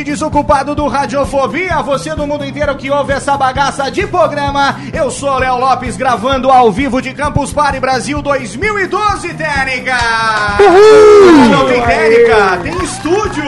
Ouvinte desocupado do Radiofobia, você do mundo inteiro que ouve essa bagaça de programa. Eu sou Léo Lopes, gravando ao vivo de Campus Party Brasil 2012, Técnica! Uhul! Não tem técnica, tem estúdio!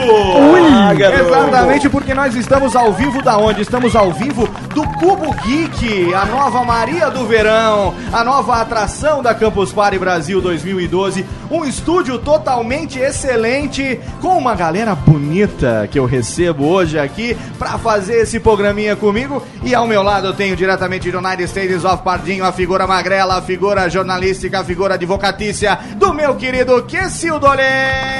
Ah, garoto. Exatamente porque nós estamos ao vivo da onde? Estamos ao vivo do Cubo Geek, a nova Maria do Verão, a nova atração da Campus Party Brasil 2012. Um estúdio totalmente excelente, com uma galera bonita que eu recebo hoje aqui pra fazer esse programinha comigo. E ao meu lado eu tenho diretamente do United States of Pardinho a figura magrela, a figura jornalística, a figura advocatícia do meu querido Kessildo.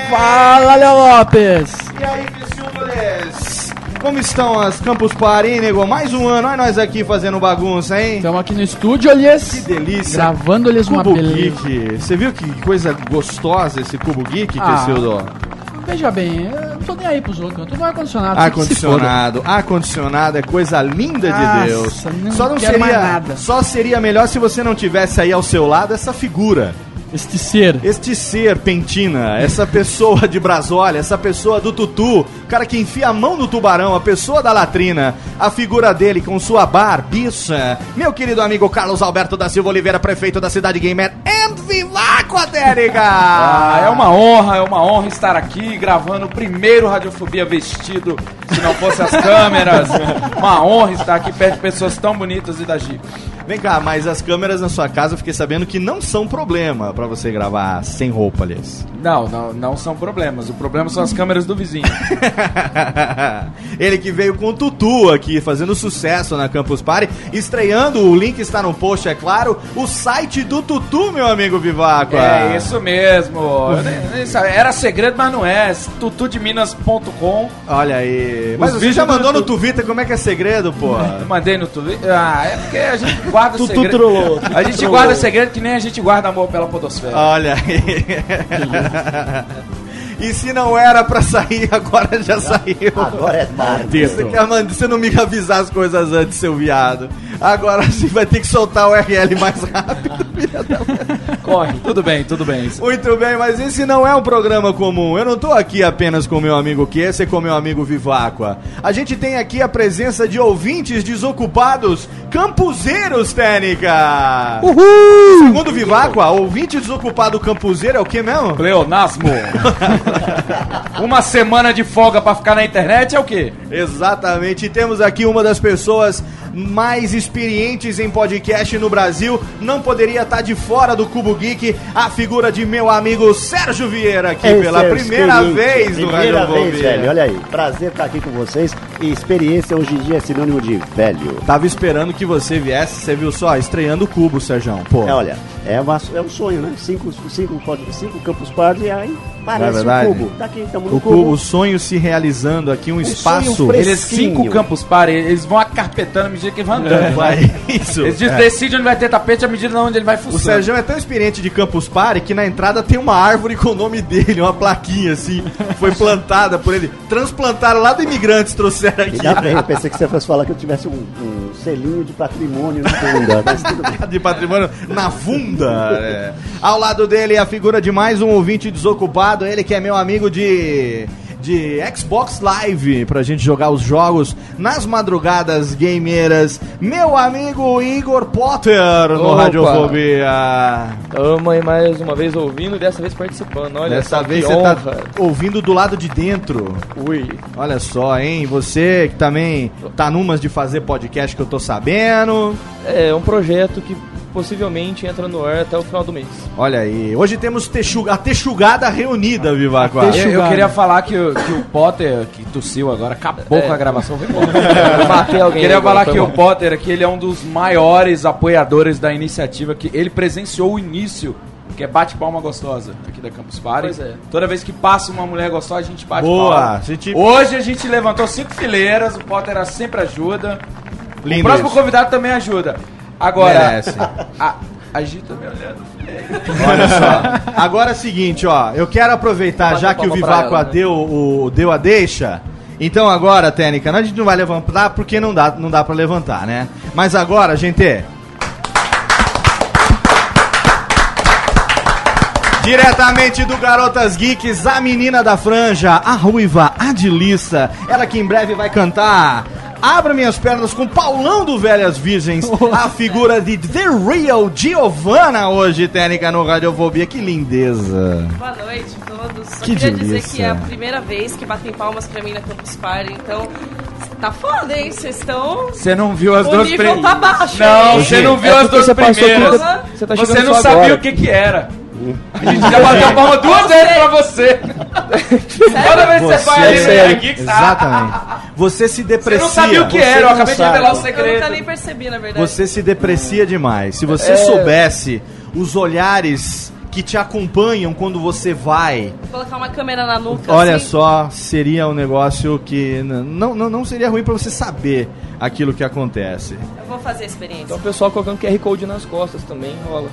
Fala, Léo Lopes. E aí, Kessildo? Como estão as Campus Party, hein, nego? Mais um ano, olha nós aqui fazendo bagunça, hein? Estamos aqui no estúdio, aliás. Que delícia. Gravando-lhes uma Cubo beleza. Geek. Você viu que coisa gostosa esse Cubo Geek, Ah, Kessildo? Veja bem, eu não tô nem aí pros outros, eu tô no ar-condicionado. que Ar-condicionado, ar-condicionado é coisa linda de Nossa, Deus. não só não seria, nada. só seria melhor se você não tivesse aí ao seu lado essa figura. Este ser. este ser pentina, essa pessoa de Brasólia, essa pessoa do tutu, cara que enfia a mão no tubarão, a pessoa da latrina, a figura dele com sua barbiça. Meu querido amigo Carlos Alberto da Silva Oliveira, prefeito da cidade gamer, and Vivaco Ah, é uma honra, é uma honra estar aqui gravando o primeiro Radiofobia vestido, se não fosse as câmeras. Uma honra estar aqui perto de pessoas tão bonitas e da Jeep. Vem cá, mas as câmeras na sua casa eu fiquei sabendo que não são problema pra você gravar sem roupa, aliás. Não, não, não são problemas. O problema são as câmeras do vizinho. Ele que veio com o Tutu aqui, fazendo sucesso na Campus Party, estreando, o link está no post, é claro, o site do Tutu, meu amigo Vivaco. É isso mesmo. Nem- nem. Era segredo, mas não é. tutudeminas.com. Olha aí. Mas você vídeos já do mandou no. Twitter como é que é segredo, pô? Mandei no Twitter. Ah, é porque a gente guarda Tutu segredo. trollou, A gente trollou. guarda segredo que nem a gente guarda amor pela podosfera. Olha aí. E se não era pra sair, agora já saiu. Agora é tarde. Você, quer, mano, você não me avisar as coisas antes, seu viado. Agora sim vai ter que soltar o URL mais rápido. Corre. Tudo bem, tudo bem. Muito bem, mas esse não é um programa comum. Eu não tô aqui apenas com meu amigo Kessa e com meu amigo Viváqua. A gente tem aqui a presença de ouvintes desocupados, campuseiros, Técnica! Uhul! Segundo Viváqua, ouvinte desocupado campuseiro é o que mesmo? Pleonasmo. Uma semana de folga pra ficar na internet é o quê? Exatamente, e temos aqui uma das pessoas mais experientes em podcast no Brasil. Não poderia estar de fora do Cubo Geek, a figura de meu amigo Sérgio Vieira aqui pela é o primeira seguinte, vez no Primeira vez, velho. Olha aí. Prazer estar aqui com vocês. E experiência hoje em dia é sinônimo de velho. Tava esperando que você viesse, você viu só, estreando o cubo, Sérgio. Pô. É, olha, é, uma- é um sonho, né? Cinco, cinco, cinco Campus Party e aí parece é um cubo. Daqui estamos no O cubo, o sonho se realizando aqui, um, espaço. sonho fresco. Eles cinco campos pares, eles vão acarpetando à medida que vão andando. É, vai, isso. Eles É. decidem onde vai ter tapete à medida de onde ele vai O funcionar. Sérgio é tão experiente de Campus Party que na entrada tem uma árvore com o nome dele, uma plaquinha assim, foi plantada por ele. Transplantaram lá do Imigrantes, trouxeram. Ainda bem, eu pensei que você fosse falar que eu tivesse um, um selinho de patrimônio na bunda, mas tudo bem. de patrimônio na funda. é. Ao lado dele, a figura de mais um ouvinte desocupado, ele que é meu amigo de. De Xbox Live, pra gente jogar os jogos nas madrugadas gameiras. Meu amigo Igor Potter no Opa. Radiofobia. Tamo aí mais uma vez ouvindo e dessa vez participando. Olha Dessa só vez que você tá honra. ouvindo do lado de dentro. Ui. Olha só, hein? Você que também tá numas de fazer podcast que eu tô sabendo. É um projeto que possivelmente entra no ar até o final do mês. Olha aí, hoje temos texu- a Texugada reunida, Vivaco. Eu, eu queria falar que, o- que o Potter, que tossiu agora, acabou É. com a gravação. Eu matei alguém. queria agora, falar que o mal. Potter aqui, ele é um dos maiores apoiadores da iniciativa, que ele presenciou o início, que é bate palma gostosa, aqui da Campus Party. Pois é. Toda vez que passa uma mulher gostosa, a gente bate Boa, palma. a gente- Hoje a gente levantou cinco fileiras, o Potter sempre ajuda. Lindo o próximo isso. convidado também ajuda. Agora, Merece. a, a tá me olhando. Olha só. Agora é o seguinte, ó. Eu quero aproveitar, já que o Vivaco ela, né? deu, o, deu a deixa. Então agora, Técnica, a gente não vai levantar porque não dá, não dá pra levantar, né? Mas agora, gente. Diretamente do Garotas Geeks, a menina da franja, a ruiva Adilissa, ela que em breve vai cantar Abra Minhas Pernas com Paulão do Velhas Virgens, a figura de The Real Giovanna hoje, técnica no Radiofobia, que lindeza. Boa noite a todos. Só Que queria delícia. dizer que é a primeira vez que batem palmas pra mim na Campus Party, então tá foda, hein? Vocês estão. Você não viu as O duas nível tá baixo, Não, você não viu É as duas você passou primeiras. Você tá Você não sabia agora. o que que era. A gente já bateu palma duas vezes pra você. Toda vez que você vai ali, Você- vem aqui que tá. Exatamente. Você se Você deprecia. não sabia o que Você era, eu acabei de sabe. revelar o Eu nunca segredo. nem percebi, na verdade. Você se deprecia demais. Se você É. soubesse os olhares que te acompanham quando você vai, Vou colocar uma câmera na nuca. olha assim. só, seria um negócio que não, não, não seria ruim pra você saber aquilo que acontece. Eu vou fazer a experiência. Então o pessoal colocando QR Code nas costas também rola.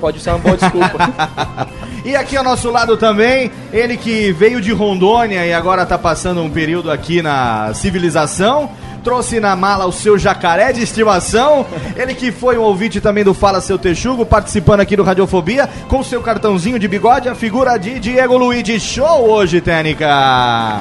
Pode ser uma boa desculpa. E aqui ao nosso lado também, ele que veio de Rondônia e agora tá passando um período aqui na civilização. Trouxe na mala o seu jacaré de estimação. Ele que foi um ouvinte também do Fala Seu Texugo, participando aqui do Radiofobia, com seu cartãozinho de bigode, a figura de Diego Luigi Show hoje, Técnica.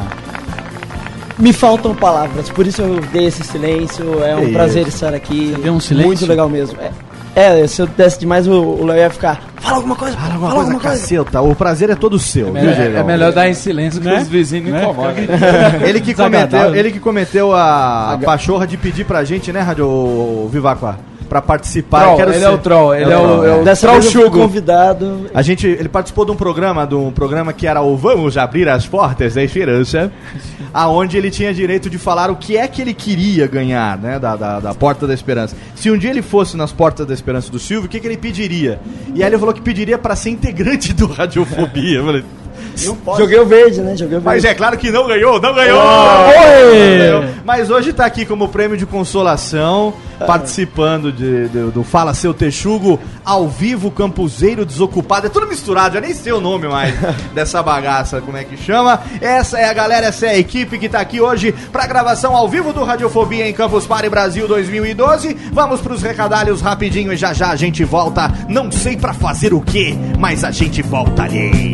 Me faltam palavras, por isso eu dei esse silêncio. É um Que prazer estar aqui. deu um silêncio? Muito legal mesmo. É, é, se eu desse demais, o o Léo ia ficar. Fala alguma coisa, Fala fala alguma alguma coisa, coisa. caceta. O prazer é todo seu, viu, É, Diego? é melhor dar em silêncio que os vizinhos não incomodam. Ele que, cometeu, ele que cometeu a pachorra de pedir pra gente, né, Radio Vivacqua? Pra participar. Troll, ele ser- é o troll, ele é o, é o Dessa troll vez eu fui chugo. convidado. A gente, ele participou de um programa, de um programa que era o Vamos Abrir as Portas da Esperança, aonde ele tinha direito de falar o que é que ele queria ganhar, né, da, da, da Porta da Esperança. Se um dia ele fosse nas Portas da Esperança do Silvio, o que, que ele pediria? E aí ele falou que pediria pra ser integrante do Radiofobia. Eu falei, Joguei o verde, né? Joguei o Mas verde. é claro que não ganhou, não ganhou! Oi! Não. Mas hoje tá aqui como prêmio de consolação, participando de- de- do Fala Seu Texugo, ao vivo, campuseiro desocupado. É tudo misturado, já nem sei o nome mais dessa bagaça, como é que chama. Essa é a galera, essa é a equipe que tá aqui hoje pra gravação ao vivo do Radiofobia em Campus Party Brasil 2012. Vamos pros recadalhos rapidinho e já já a gente volta. Não sei pra fazer o que, mas a gente volta ali.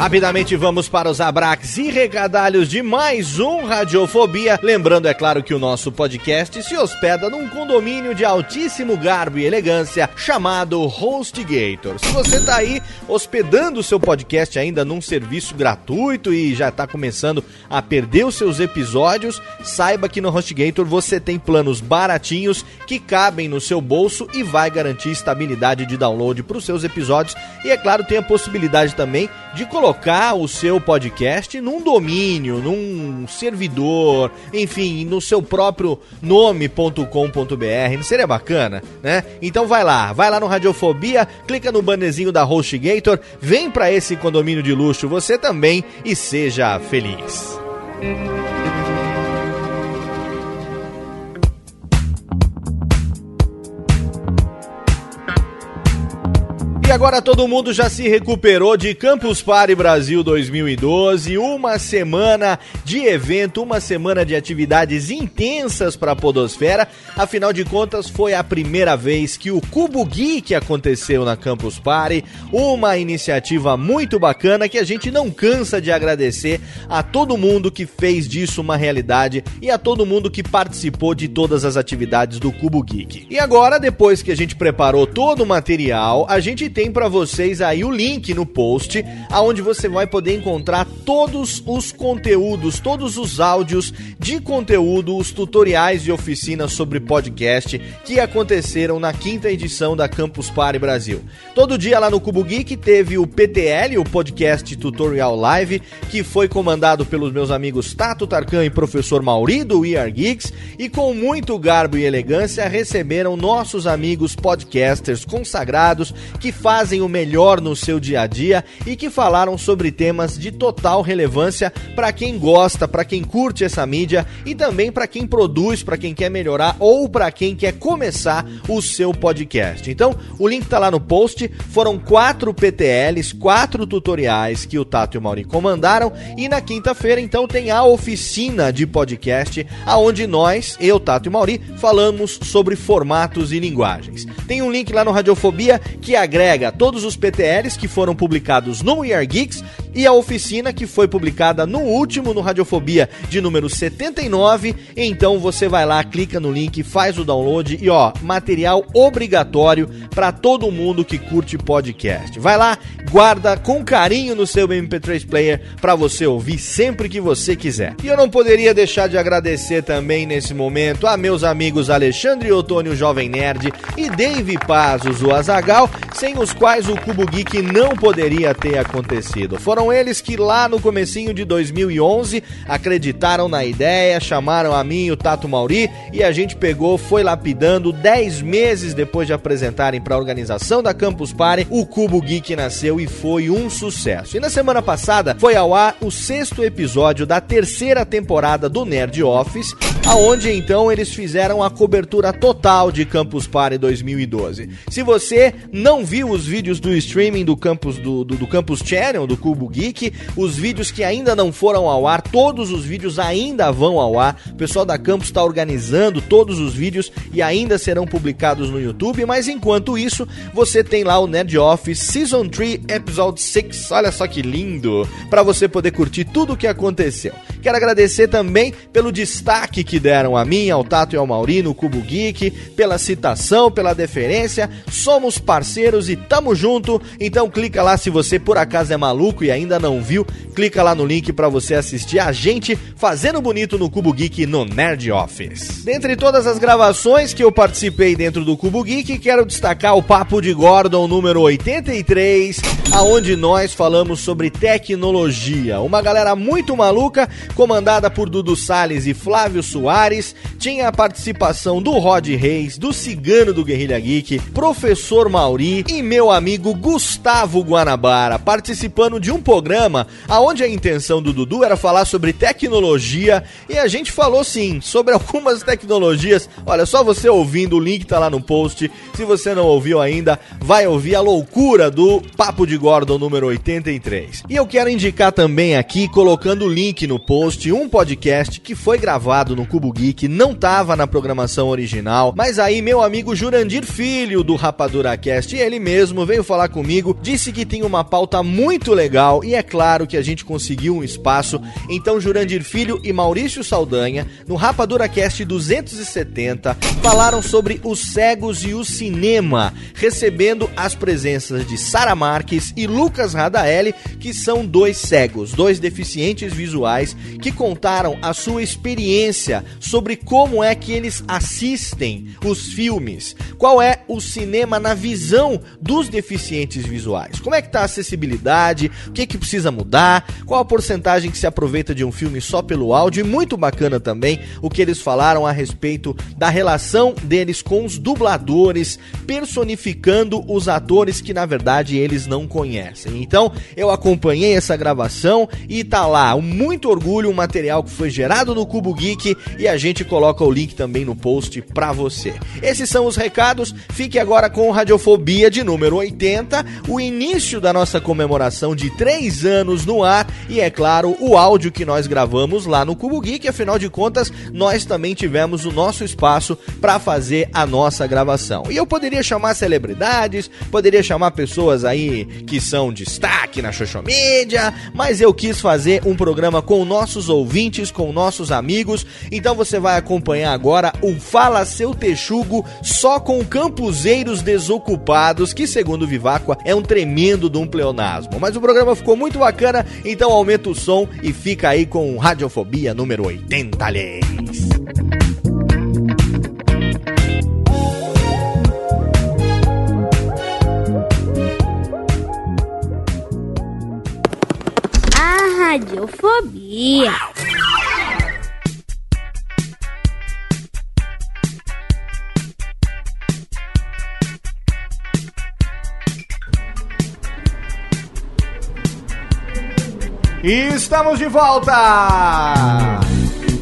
Rapidamente vamos para os abraques e regadalhos de mais um Radiofobia. Lembrando, é claro, que o nosso podcast se hospeda num condomínio de altíssimo garbo e elegância chamado HostGator. Se você tá aí hospedando o seu podcast ainda num serviço gratuito e já tá começando a perder os seus episódios, saiba que no HostGator você tem planos baratinhos que cabem no seu bolso e vai garantir estabilidade de download para os seus episódios. E é claro, tem a possibilidade também de colocar o seu podcast num domínio, num servidor, enfim, no seu próprio nome.com.br. Não seria bacana, né? Então vai lá, vai lá no Radiofobia, clica no bannerzinho da HostGator, vem para esse condomínio de luxo você também e seja feliz. E agora todo mundo já se recuperou de Campus Party Brasil 2012, uma semana de evento, uma semana de atividades intensas para a podosfera. Afinal de contas, foi a primeira vez que o Cubo Geek aconteceu na Campus Party, uma iniciativa muito bacana que a gente não cansa de agradecer a todo mundo que fez disso uma realidade e a todo mundo que participou de todas as atividades do Cubo Geek. E agora, depois que a gente preparou todo o material, a gente tem para vocês aí o link no post, aonde você vai poder encontrar todos os conteúdos, todos os áudios de conteúdo, os tutoriais e oficinas sobre podcast que aconteceram na quinta edição da Campus Party Brasil. Todo dia lá no Cubo Geek teve o PTL, o Podcast Tutorial Live, que foi comandado pelos meus amigos Tato Tarkan e professor Mauri do We Are Geeks, e com muito garbo e elegância receberam nossos amigos podcasters consagrados que fazem o melhor no seu dia a dia e que falaram sobre temas de total relevância para quem gosta, para quem curte essa mídia e também para quem produz, para quem quer melhorar ou para quem quer começar o seu podcast. Então, o link tá lá no post. Foram quatro PTLs, quatro tutoriais que o Tato e o Mauri comandaram e na quinta-feira então tem a oficina de podcast aonde nós, eu, Tato e Mauri, falamos sobre formatos e linguagens. Tem um link lá no Radiofobia que agrega todos os PTLs que foram publicados no We Are Geeks e a oficina que foi publicada no último no Radiofobia de número 79. Então você vai lá, clica no link, faz o download e ó, material obrigatório para todo mundo que curte podcast. Vai lá, guarda com carinho no seu MP3 player para você ouvir sempre que você quiser. E eu não poderia deixar de agradecer também nesse momento a meus amigos Alexandre Otônio Jovem Nerd e Dave Pazos, o Azagal, sem os quais o Cubo Geek não poderia ter acontecido. Foram eles que lá no comecinho de 2011 acreditaram na ideia, chamaram a mim e o Tato Mauri e a gente pegou, foi lapidando 10 meses depois de apresentarem para a organização da Campus Party, o Cubo Geek nasceu e foi um sucesso. E na semana passada foi ao ar o sexto episódio da terceira temporada do Nerd Office, aonde então eles fizeram a cobertura total de Campus Party 2012. Se você não viu os vídeos do streaming do Campus do, do, do Campus Channel, do Cubo Geek, os vídeos que ainda não foram ao ar, todos os vídeos ainda vão ao ar. O pessoal da Campus está organizando todos os vídeos e ainda serão publicados no YouTube, mas enquanto isso, você tem lá o Nerd Office Season 3 Episode 6. Olha só que lindo, para você poder curtir tudo o que aconteceu. Quero agradecer também pelo destaque que deram a mim, ao Tato e ao Mauri no Cubo Geek, pela citação, pela deferência. Somos parceiros e tamo junto. Então clica lá se você por acaso é maluco e ainda não viu, clica lá no link para você assistir a gente fazendo bonito no Cubo Geek no Nerd Office. Dentre todas as gravações que eu participei dentro do Cubo Geek, quero destacar o Papo de Gordon número 83, aonde nós falamos sobre tecnologia. Uma galera muito maluca comandada por Dudu Salles e Flávio Soares. Tinha a participação do Rod Reis, do Cigano do Guerrilha Geek, Professor Mauri e meu amigo Gustavo Guanabara, participando de um programa aonde a intenção do Dudu era falar sobre tecnologia e a gente falou sim sobre algumas tecnologias. Olha, só você ouvindo, o link tá lá no post. Se você não ouviu ainda, vai ouvir a loucura do Papo de Gordon número 83. E eu quero indicar também aqui, colocando o link no post, um podcast que foi gravado no Cubo Geek, não tava na programação original, mas aí meu amigo Jurandir Filho do Rapadura Cast, ele mesmo veio falar comigo, disse que tem uma pauta muito legal e é claro que a gente conseguiu um espaço. Então Jurandir Filho e Maurício Saldanha, no Rapadura Cast 270, falaram sobre os cegos e o cinema, recebendo as presenças de Sara Marques e Lucas Radaeli, que são dois cegos, dois deficientes visuais que contaram a sua experiência sobre como é que eles assistem os filmes, qual é o cinema na visão dos deficientes visuais, como é que tá a acessibilidade, o que que precisa mudar, qual a porcentagem que se aproveita de um filme só pelo áudio e muito bacana também o que eles falaram a respeito da relação deles com os dubladores, personificando os atores que na verdade eles não conhecem. Então, eu acompanhei essa gravação e tá lá, um muito orgulho, um material que foi gerado no Cubo Geek e a gente coloca o link também no post pra você. Esses são os recados. Fique agora com Radiofobia de número 80, o início da nossa comemoração de 3 anos no ar e é claro, o áudio que nós gravamos lá no Cubo Geek, afinal de contas, nós também tivemos o nosso espaço para fazer a nossa gravação. E eu poderia chamar celebridades, poderia chamar pessoas aí que são destaque na social media, mas eu quis fazer um programa com nossos ouvintes, com nossos amigos. Então você vai acompanhar agora o Fala Seu Texugo só com campuseiros desocupados, que segundo Viváqua é um tremendo de um pleonasmo. Mas o programa ficou muito bacana, então aumenta o som e fica aí com Radiofobia número 80, lhes. A radiofobia. E estamos de volta!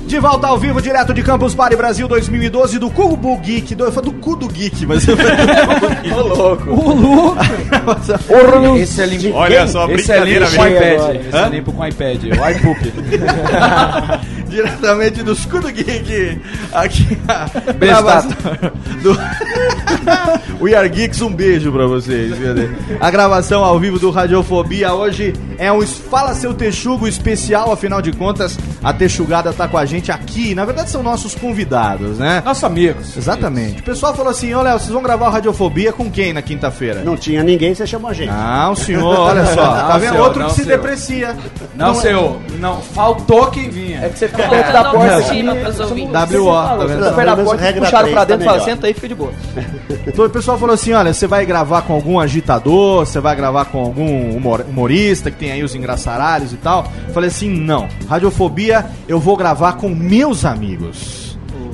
De volta ao vivo, direto de Campus Party Brasil 2012, do Cubo Geek, do, eu falei do cu do Geek, mas eu falei Ô louco! Ô louco! Esse é limpo. Olha só, esse é brincadeira limpo com mesmo. iPad. Esse Hã? é limpo com iPad. O iPoop. Diretamente do Escudo Geek, aqui a gravação do We Are Geeks, um beijo pra vocês. A gravação ao vivo do Radiofobia hoje é um Fala Seu Texugo especial, afinal de contas, a Texugada tá com a gente aqui. Na verdade, são nossos convidados, né? Nossos amigos. Exatamente. O pessoal falou assim: Ô Léo, vocês vão gravar o Radiofobia com quem na quinta-feira? Não tinha ninguém, você chamou a gente. Não, senhor, olha só. Não, tá vendo? senhor, Outro não, que se senhor. deprecia. Não, é- senhor. Não, faltou quem vinha. É que você Tá perto da porta aqui, WO, tá vendo? tá porta, puxaram pra tá dentro e fala, melhor. senta aí, fica de boa. Então, o pessoal falou assim: olha, você vai gravar com algum agitador, você vai gravar com algum humor- humorista que tem aí os engraçaralhos e tal. Falei assim: não. Radiofobia eu vou gravar com meus amigos.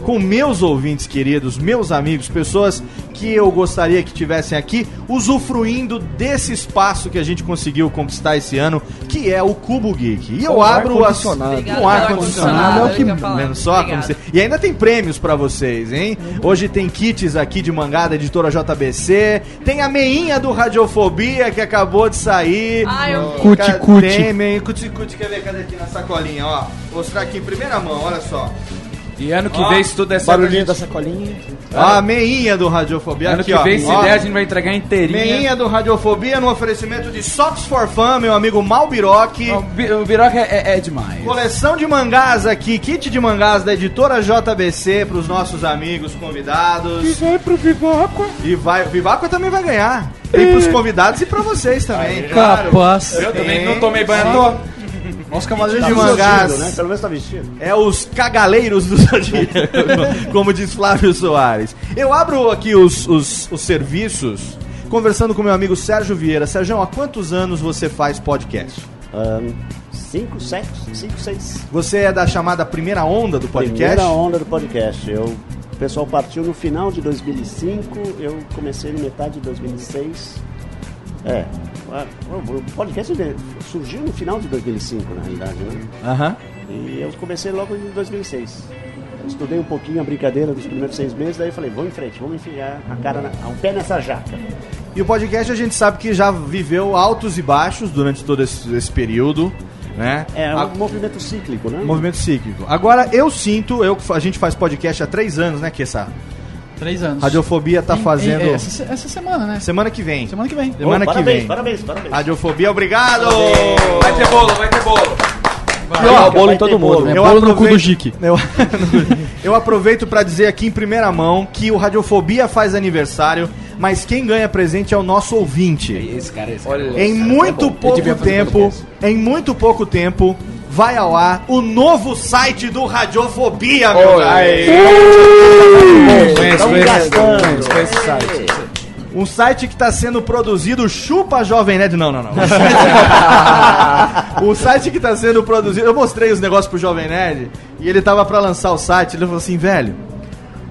Com meus ouvintes queridos, meus amigos, pessoas que eu gostaria que tivessem aqui usufruindo desse espaço que a gente conseguiu conquistar esse ano, que é o Cubo Geek. E eu Com abro as com ar condicionado, é o que o vendo só e ainda tem prêmios pra vocês, hein? Hoje tem kits aqui de mangá da editora JBC. Tem a meinha do Radiofobia que acabou de sair. Ah, eu. Cuti, Cuti, cuti. cuti. Tem meinha, cuti, cuti. Quer ver? Cadê aqui na sacolinha, ó? Vou mostrar aqui em primeira mão, olha só. E ano que Ó, vem, se tudo der certo, a Barulhinho gente- da sacolinha. Ó, a meinha do Radiofobia ano aqui, que ó. vem, se Ó, der, a gente vai entregar inteirinha. Meinha do Radiofobia no oferecimento de Socks for Fun, meu amigo Malbiroque. O Bi- O Biroca é, é- é demais. Coleção de mangás aqui, kit de mangás da editora JBC para os nossos amigos convidados. E vai pro Viváqua. E vai, o Vivaco também vai ganhar. Tem pros convidados e pra vocês também. Capaz. Eu também não tomei banho. Os cavaleiros Tá de mangás. né? Pelo menos tá vestido. É os cagaleiros do Zodíaco, como diz Flávio Soares. Eu abro aqui os, os, os serviços conversando com meu amigo Sérgio Vieira. Sérgio, há quantos anos você faz podcast? Ahn, 5, 7, 5, 6. Você é da chamada primeira onda do podcast? Primeira onda do podcast. Eu, o pessoal partiu no final de 2005, eu comecei na metade de 2006. É, a- o podcast surgiu no final de 2005, na realidade, né? Aham. E eu comecei logo em 2006. Eu estudei um pouquinho a brincadeira dos primeiros seis meses, daí eu falei, vamos em frente, vamos enfiar a cara, na, um pé nessa jaca. E o podcast a gente sabe que já viveu altos e baixos durante todo esse, esse período, né? É um A- movimento cíclico, né? movimento cíclico. Agora, eu sinto, eu, a gente faz podcast há três anos, né, Kessa? Três anos. Radiofobia tá Em- em- fazendo... essa, se- essa semana, né? Semana que vem. Semana que vem. Semana que parabéns, vem. Parabéns, parabéns. Radiofobia, obrigado! Vai ter bolo, vai ter bolo. Vai dar o bolo em todo mundo. É Eu bolo no cu do Jique. Eu, eu aproveito pra dizer aqui em primeira mão que o Radiofobia faz aniversário, mas quem ganha presente é o nosso ouvinte. Esse cara, esse Olha, Em muito pouco tempo, em muito pouco tempo, vai ao ar o novo site do Radiofobia, meu Tão conheço, conheço, conheço esse site. Um site que está sendo produzido chupa Jovem Nerd. Não, não, não. O site que está sendo produzido. Eu mostrei os negócios pro Jovem Nerd e ele tava pra lançar o site. Ele falou assim, velho.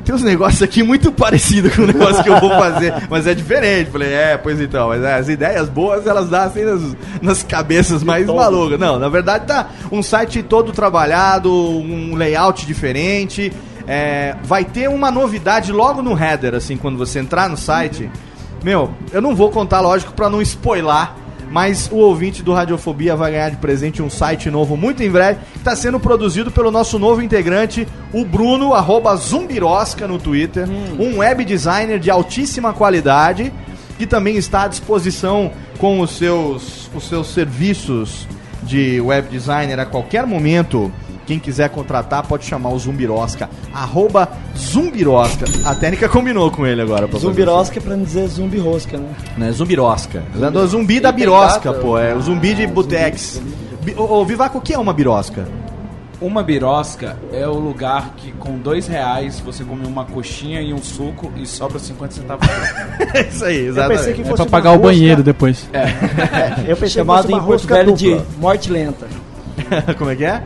Tem uns negócios aqui muito parecidos com o negócio que eu vou fazer, mas é diferente. Falei, é, pois então, mas é, as ideias boas elas assim nas, nas cabeças mais malucas. Não, na verdade tá um site todo trabalhado, um layout diferente. É, vai ter uma novidade logo no header, assim, quando você entrar no site. Meu, eu não vou contar, lógico, pra não spoiler, mas o ouvinte do Radiofobia vai ganhar de presente um site novo muito em breve, que está sendo produzido pelo nosso novo integrante, o Bruno, arroba Zumbirosca no Twitter, um web designer de altíssima qualidade, que também está à disposição com os seus, os seus serviços de web designer a qualquer momento. Quem quiser contratar pode chamar o Zumbirosca, arroba Zumbirosca. A técnica combinou com ele agora. pra Zumbirosca é pra não dizer zumbi rosca, né? né? Zumbirosca. O zumbi da E tem birosca, data? pô. É o zumbi de botex. Bi- Ô, ô, Vivaco, o que é uma birosca? Uma birosca é o lugar que com dois reais você come uma coxinha e um suco e sobra 50 centavos. É isso aí, Eu pensei que É fosse pra uma pagar o rosca- banheiro depois. É, eu pensei Chamado que fosse em uma Porto rosca Velho dupla. de morte lenta. Como é que é?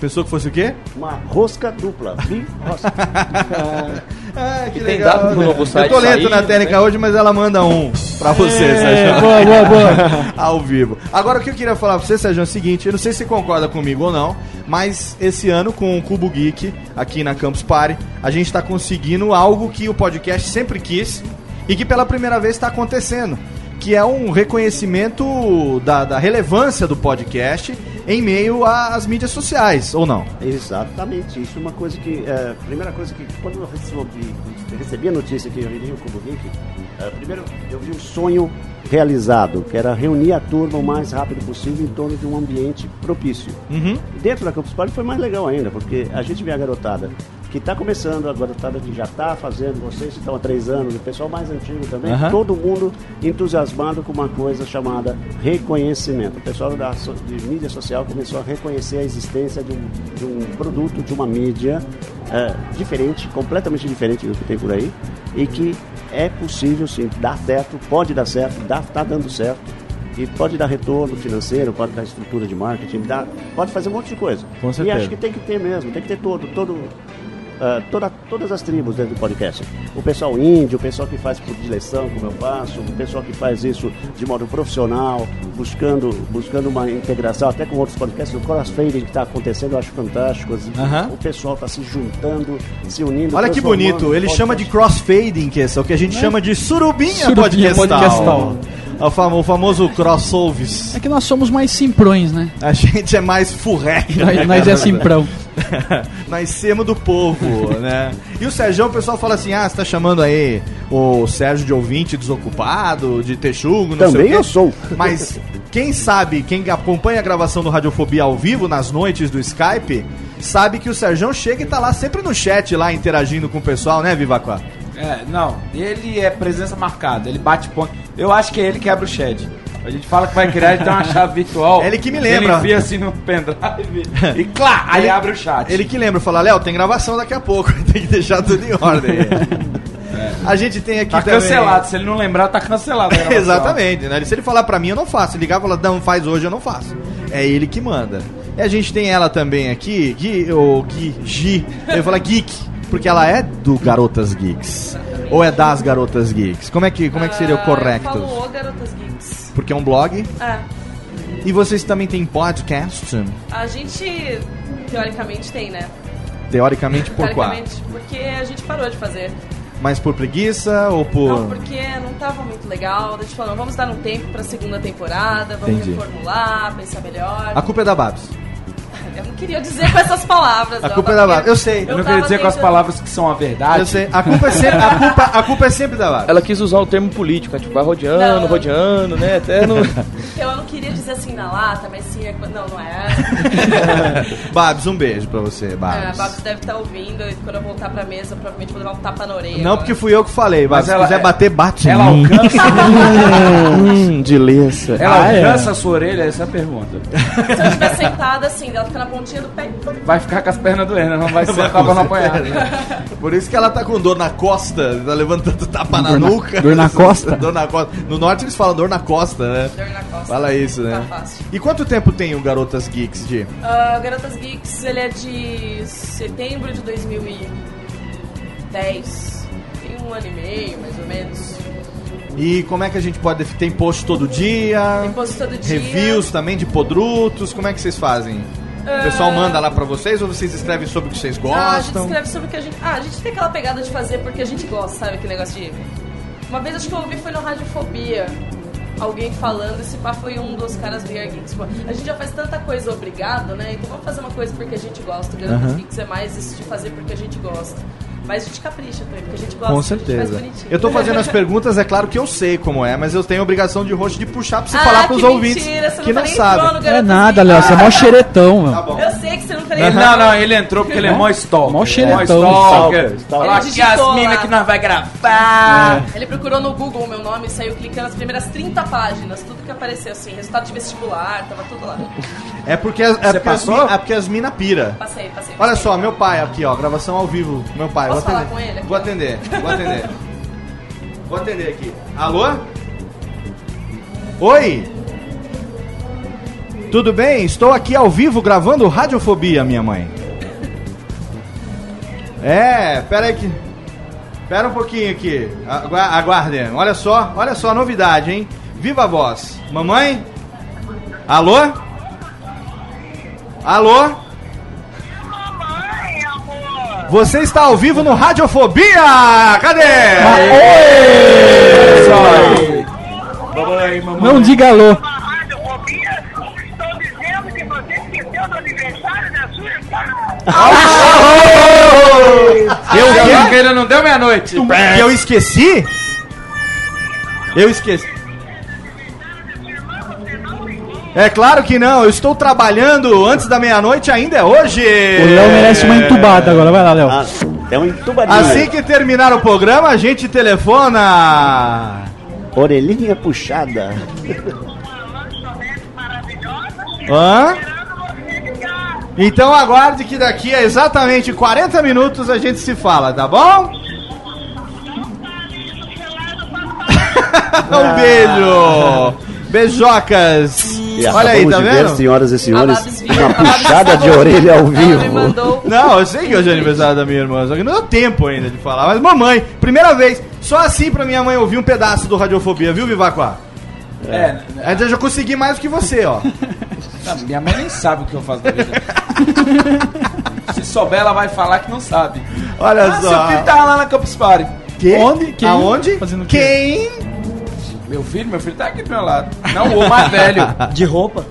Pensou que fosse o quê? Uma rosca dupla. Bi- rosca. Ah, que E tem data pro novo Eu site tô lento sair, na técnica né? hoje, mas ela manda um pra você, Sérgio. boa, boa, boa. Ao vivo. Agora, o que eu queria falar pra você, Sérgio, é o seguinte: eu não sei se você concorda comigo ou não, mas esse ano, com o Cubo Geek, aqui na Campus Party, a gente tá conseguindo algo que o podcast sempre quis e que pela primeira vez está acontecendo. Que é um reconhecimento da, da relevância do podcast em meio às mídias sociais, ou não? Exatamente, isso é uma coisa que. é, primeira coisa que, quando eu recebi, recebi a notícia que eu iria o Cubo Geek, é, primeiro eu vi um sonho realizado, que era reunir a turma o mais rápido possível em torno de um ambiente propício. Uhum. Dentro da Campus Party foi mais legal ainda, porque a gente vê a garotada que está começando, a garotada que já está fazendo, vocês que estão há três anos, o pessoal mais antigo também, Aham. todo mundo entusiasmado com uma coisa chamada reconhecimento. O pessoal da, de mídia social começou a reconhecer a existência de um, de um produto, de uma mídia eh, diferente, completamente diferente do que tem por aí, e que é possível sim dar certo, pode dar certo, está dando certo. E pode dar retorno financeiro, pode dar estrutura de marketing, dá, pode fazer um monte de coisa. Com E certeza. acho que tem que ter mesmo, tem que ter todo, todo, ah, toda, todas as tribos dentro do podcast. O pessoal índio, o pessoal que faz por direção, como eu faço, o pessoal que faz isso de modo profissional, buscando, buscando uma integração até com outros podcasts. O crossfading que está acontecendo eu acho fantástico. As- Aham. O pessoal está se juntando, se unindo. Olha que bonito, ele o chama de podcast. crossfading, que é o que a gente chama de surubinha, Surubinha podcastal. podcastal. É O, famo- o famoso crossoves. É que nós somos mais simprões, né? A gente é mais furreca. Nós, nós é simprão. Nós semos do povo, né? E o Sérgio, o pessoal fala assim: ah, você tá chamando aí o Sérgio de ouvinte desocupado, de texugo, não sei o Também quê. eu sou. Mas quem sabe, quem acompanha a gravação do Radiofobia ao vivo, nas noites do Skype, sabe que o Sérgio chega e tá lá sempre no chat, lá interagindo com o pessoal, né, Vivaquá? É, não, ele é presença marcada, ele bate ponto. Eu acho que é ele que quebra o shed. A gente fala que vai criar, ele tem uma chave virtual. É ele que me lembra. Ele enfia assim no pendrive e clá, aí Ele- abre o chat. Ele que lembra, fala, Léo, tem gravação daqui a pouco, tem que deixar tudo em ordem. A gente tem aqui Tá também... cancelado, se ele não lembrar, tá cancelado. Exatamente, né? Se ele falar pra mim, eu não faço. Se ligar e falar, não, faz hoje, eu não faço. É ele que manda. E a gente tem ela também aqui, Gui, ou Gui, Gi, eu ia falar Geek, porque ela é do Garotas Geeks. Ou é das Garotas Geeks? Como é que, como é que seria o Ah, correto? Eu falo o Garotas Geeks. Porque é um blog. É. E vocês também têm podcast? A gente, teoricamente, tem, né? Teoricamente, por qual? teoricamente, porque a gente parou de fazer. Mas por preguiça ou por. Não, porque não tava muito legal. A gente falou, vamos dar um tempo pra segunda temporada, vamos Entendi. reformular, pensar melhor. A culpa é da Babs. Eu não queria dizer com essas palavras. A não, culpa é da Babs. Eu sei. Eu não queria dizer com as palavras que são a verdade. Eu sei. A culpa é sempre, a culpa, a culpa é sempre da Babs. Ela quis usar o termo político, né? tipo, vai rodeando, Não. rodeando, né? Até no. Eu não queria dizer assim na lata, mas sim. é- Não, não é. Babs, um beijo pra você, É, a Babs. Babs deve estar ouvindo e quando eu voltar pra mesa, provavelmente vou levar um tapa na orelha. Não, porque fui eu que falei, Babs. Mas Se ela- quiser bater, bate. Ela alcança, hum, de leça. ela Ah, é. alcança a sua orelha? Essa é a pergunta. Se eu estiver sentada assim, ela fica na pontinha do pé. Vai ficar com as pernas doendo, não vai ser pra não apanhar. Por isso que ela tá com dor na costa, tá levantando tapa na Dor na- nuca. dor na costa? dor na costa. No norte eles falam dor na costa, né? Dor na costa. Fala isso, né? Tá fácil. E quanto tempo tem o Garotas Geeks, Gi? Ah, Garotas Geeks, ele é de setembro de 2010. Tem um ano e meio, mais ou menos. E como é que a gente pode... Tem post todo dia? Tem post todo dia. Reviews também de podrutos? Como é que vocês fazem? O pessoal manda lá pra vocês ou vocês escrevem sobre o que vocês Ah, a gente gostam? escreve sobre o que a gente. Ah, a gente tem aquela pegada de fazer porque a gente gosta, sabe? Aquele negócio de. Uma vez acho que eu ouvi foi no Radiofobia. Alguém falando, esse pá foi um dos caras do. Pô, a gente já faz tanta coisa obrigado, né? Então vamos fazer uma coisa porque a gente gosta. O Aham. Geeks é mais isso de fazer porque a gente gosta. Mas a gente capricha também, porque a gente gosta. Com a gente faz certeza. bonitinho. Eu tô fazendo as perguntas, é claro que eu sei como é, mas eu tenho a obrigação de host de puxar pra você Ah, falar pros que ouvintes mentira, você que não não tá nem entrando no sabem. É nada, Geeks. Léo. Você é mó xeretão, meu. Tá bom. Eu sei que você não tá nem não, não, ele entrou porque ele é mó stalker. Mó xeretão. stalker. Stalker. Aqui as minas que nós vai gravar. Ele procurou no Google o meu nome e saiu clicando as primeiras 30 páginas, tudo que apareceu assim, resultado de vestibular, tava tudo lá. É porque, as- é porque, as, é porque as mina pira. Passei, passei. Olha passei. só, meu pai aqui, ó, gravação ao vivo. Meu pai, Posso vou falar atender. com ele aqui? Vou atender, vou atender. vou atender aqui. Alô? Oi? Tudo bem? Estou aqui ao vivo gravando Radiofobia, minha mãe. É, pera aí que. Pera um pouquinho aqui. Agu- Aguardem. Olha só, olha só a novidade, hein? Viva a voz. Mamãe? Alô? Alô? Você está ao vivo no Radiofobia! Cadê? Mamãe, mamãe. Não diga alô. Eu, Eu que- que ele não deu meia-noite. eu esqueci? Eu esqueci. É claro que não, eu estou trabalhando antes da meia-noite, ainda é hoje. O Léo merece uma entubada agora. Vai lá, Léo. Ah, é um entubadinho. Assim aí. que terminar o programa, a gente telefona. Orelhinha puxada. Hã? Então aguarde que daqui a exatamente 40 minutos a gente se fala, tá bom? um beijo! Beijocas! E Olha aí, tá de ver, vendo? senhoras e senhores, uma a puxada de orelha ao vivo. mandou. Não, eu sei que hoje é aniversário da minha irmã, só que não deu tempo ainda de falar. Mas mamãe, primeira vez, só assim pra minha mãe ouvir um pedaço do Radiofobia, viu, Vivaquá? É, Ainda já consegui mais do que você, ó. não, minha mãe nem sabe o que eu faço da vida. Se souber, ela vai falar que não sabe. Olha Ah, seu só. filho tá lá na Campus Party. Que? Onde? Quem? Aonde? Fazendo? Quem? Meu filho, meu filho tá aqui do meu lado. Não, o mais velho. De roupa.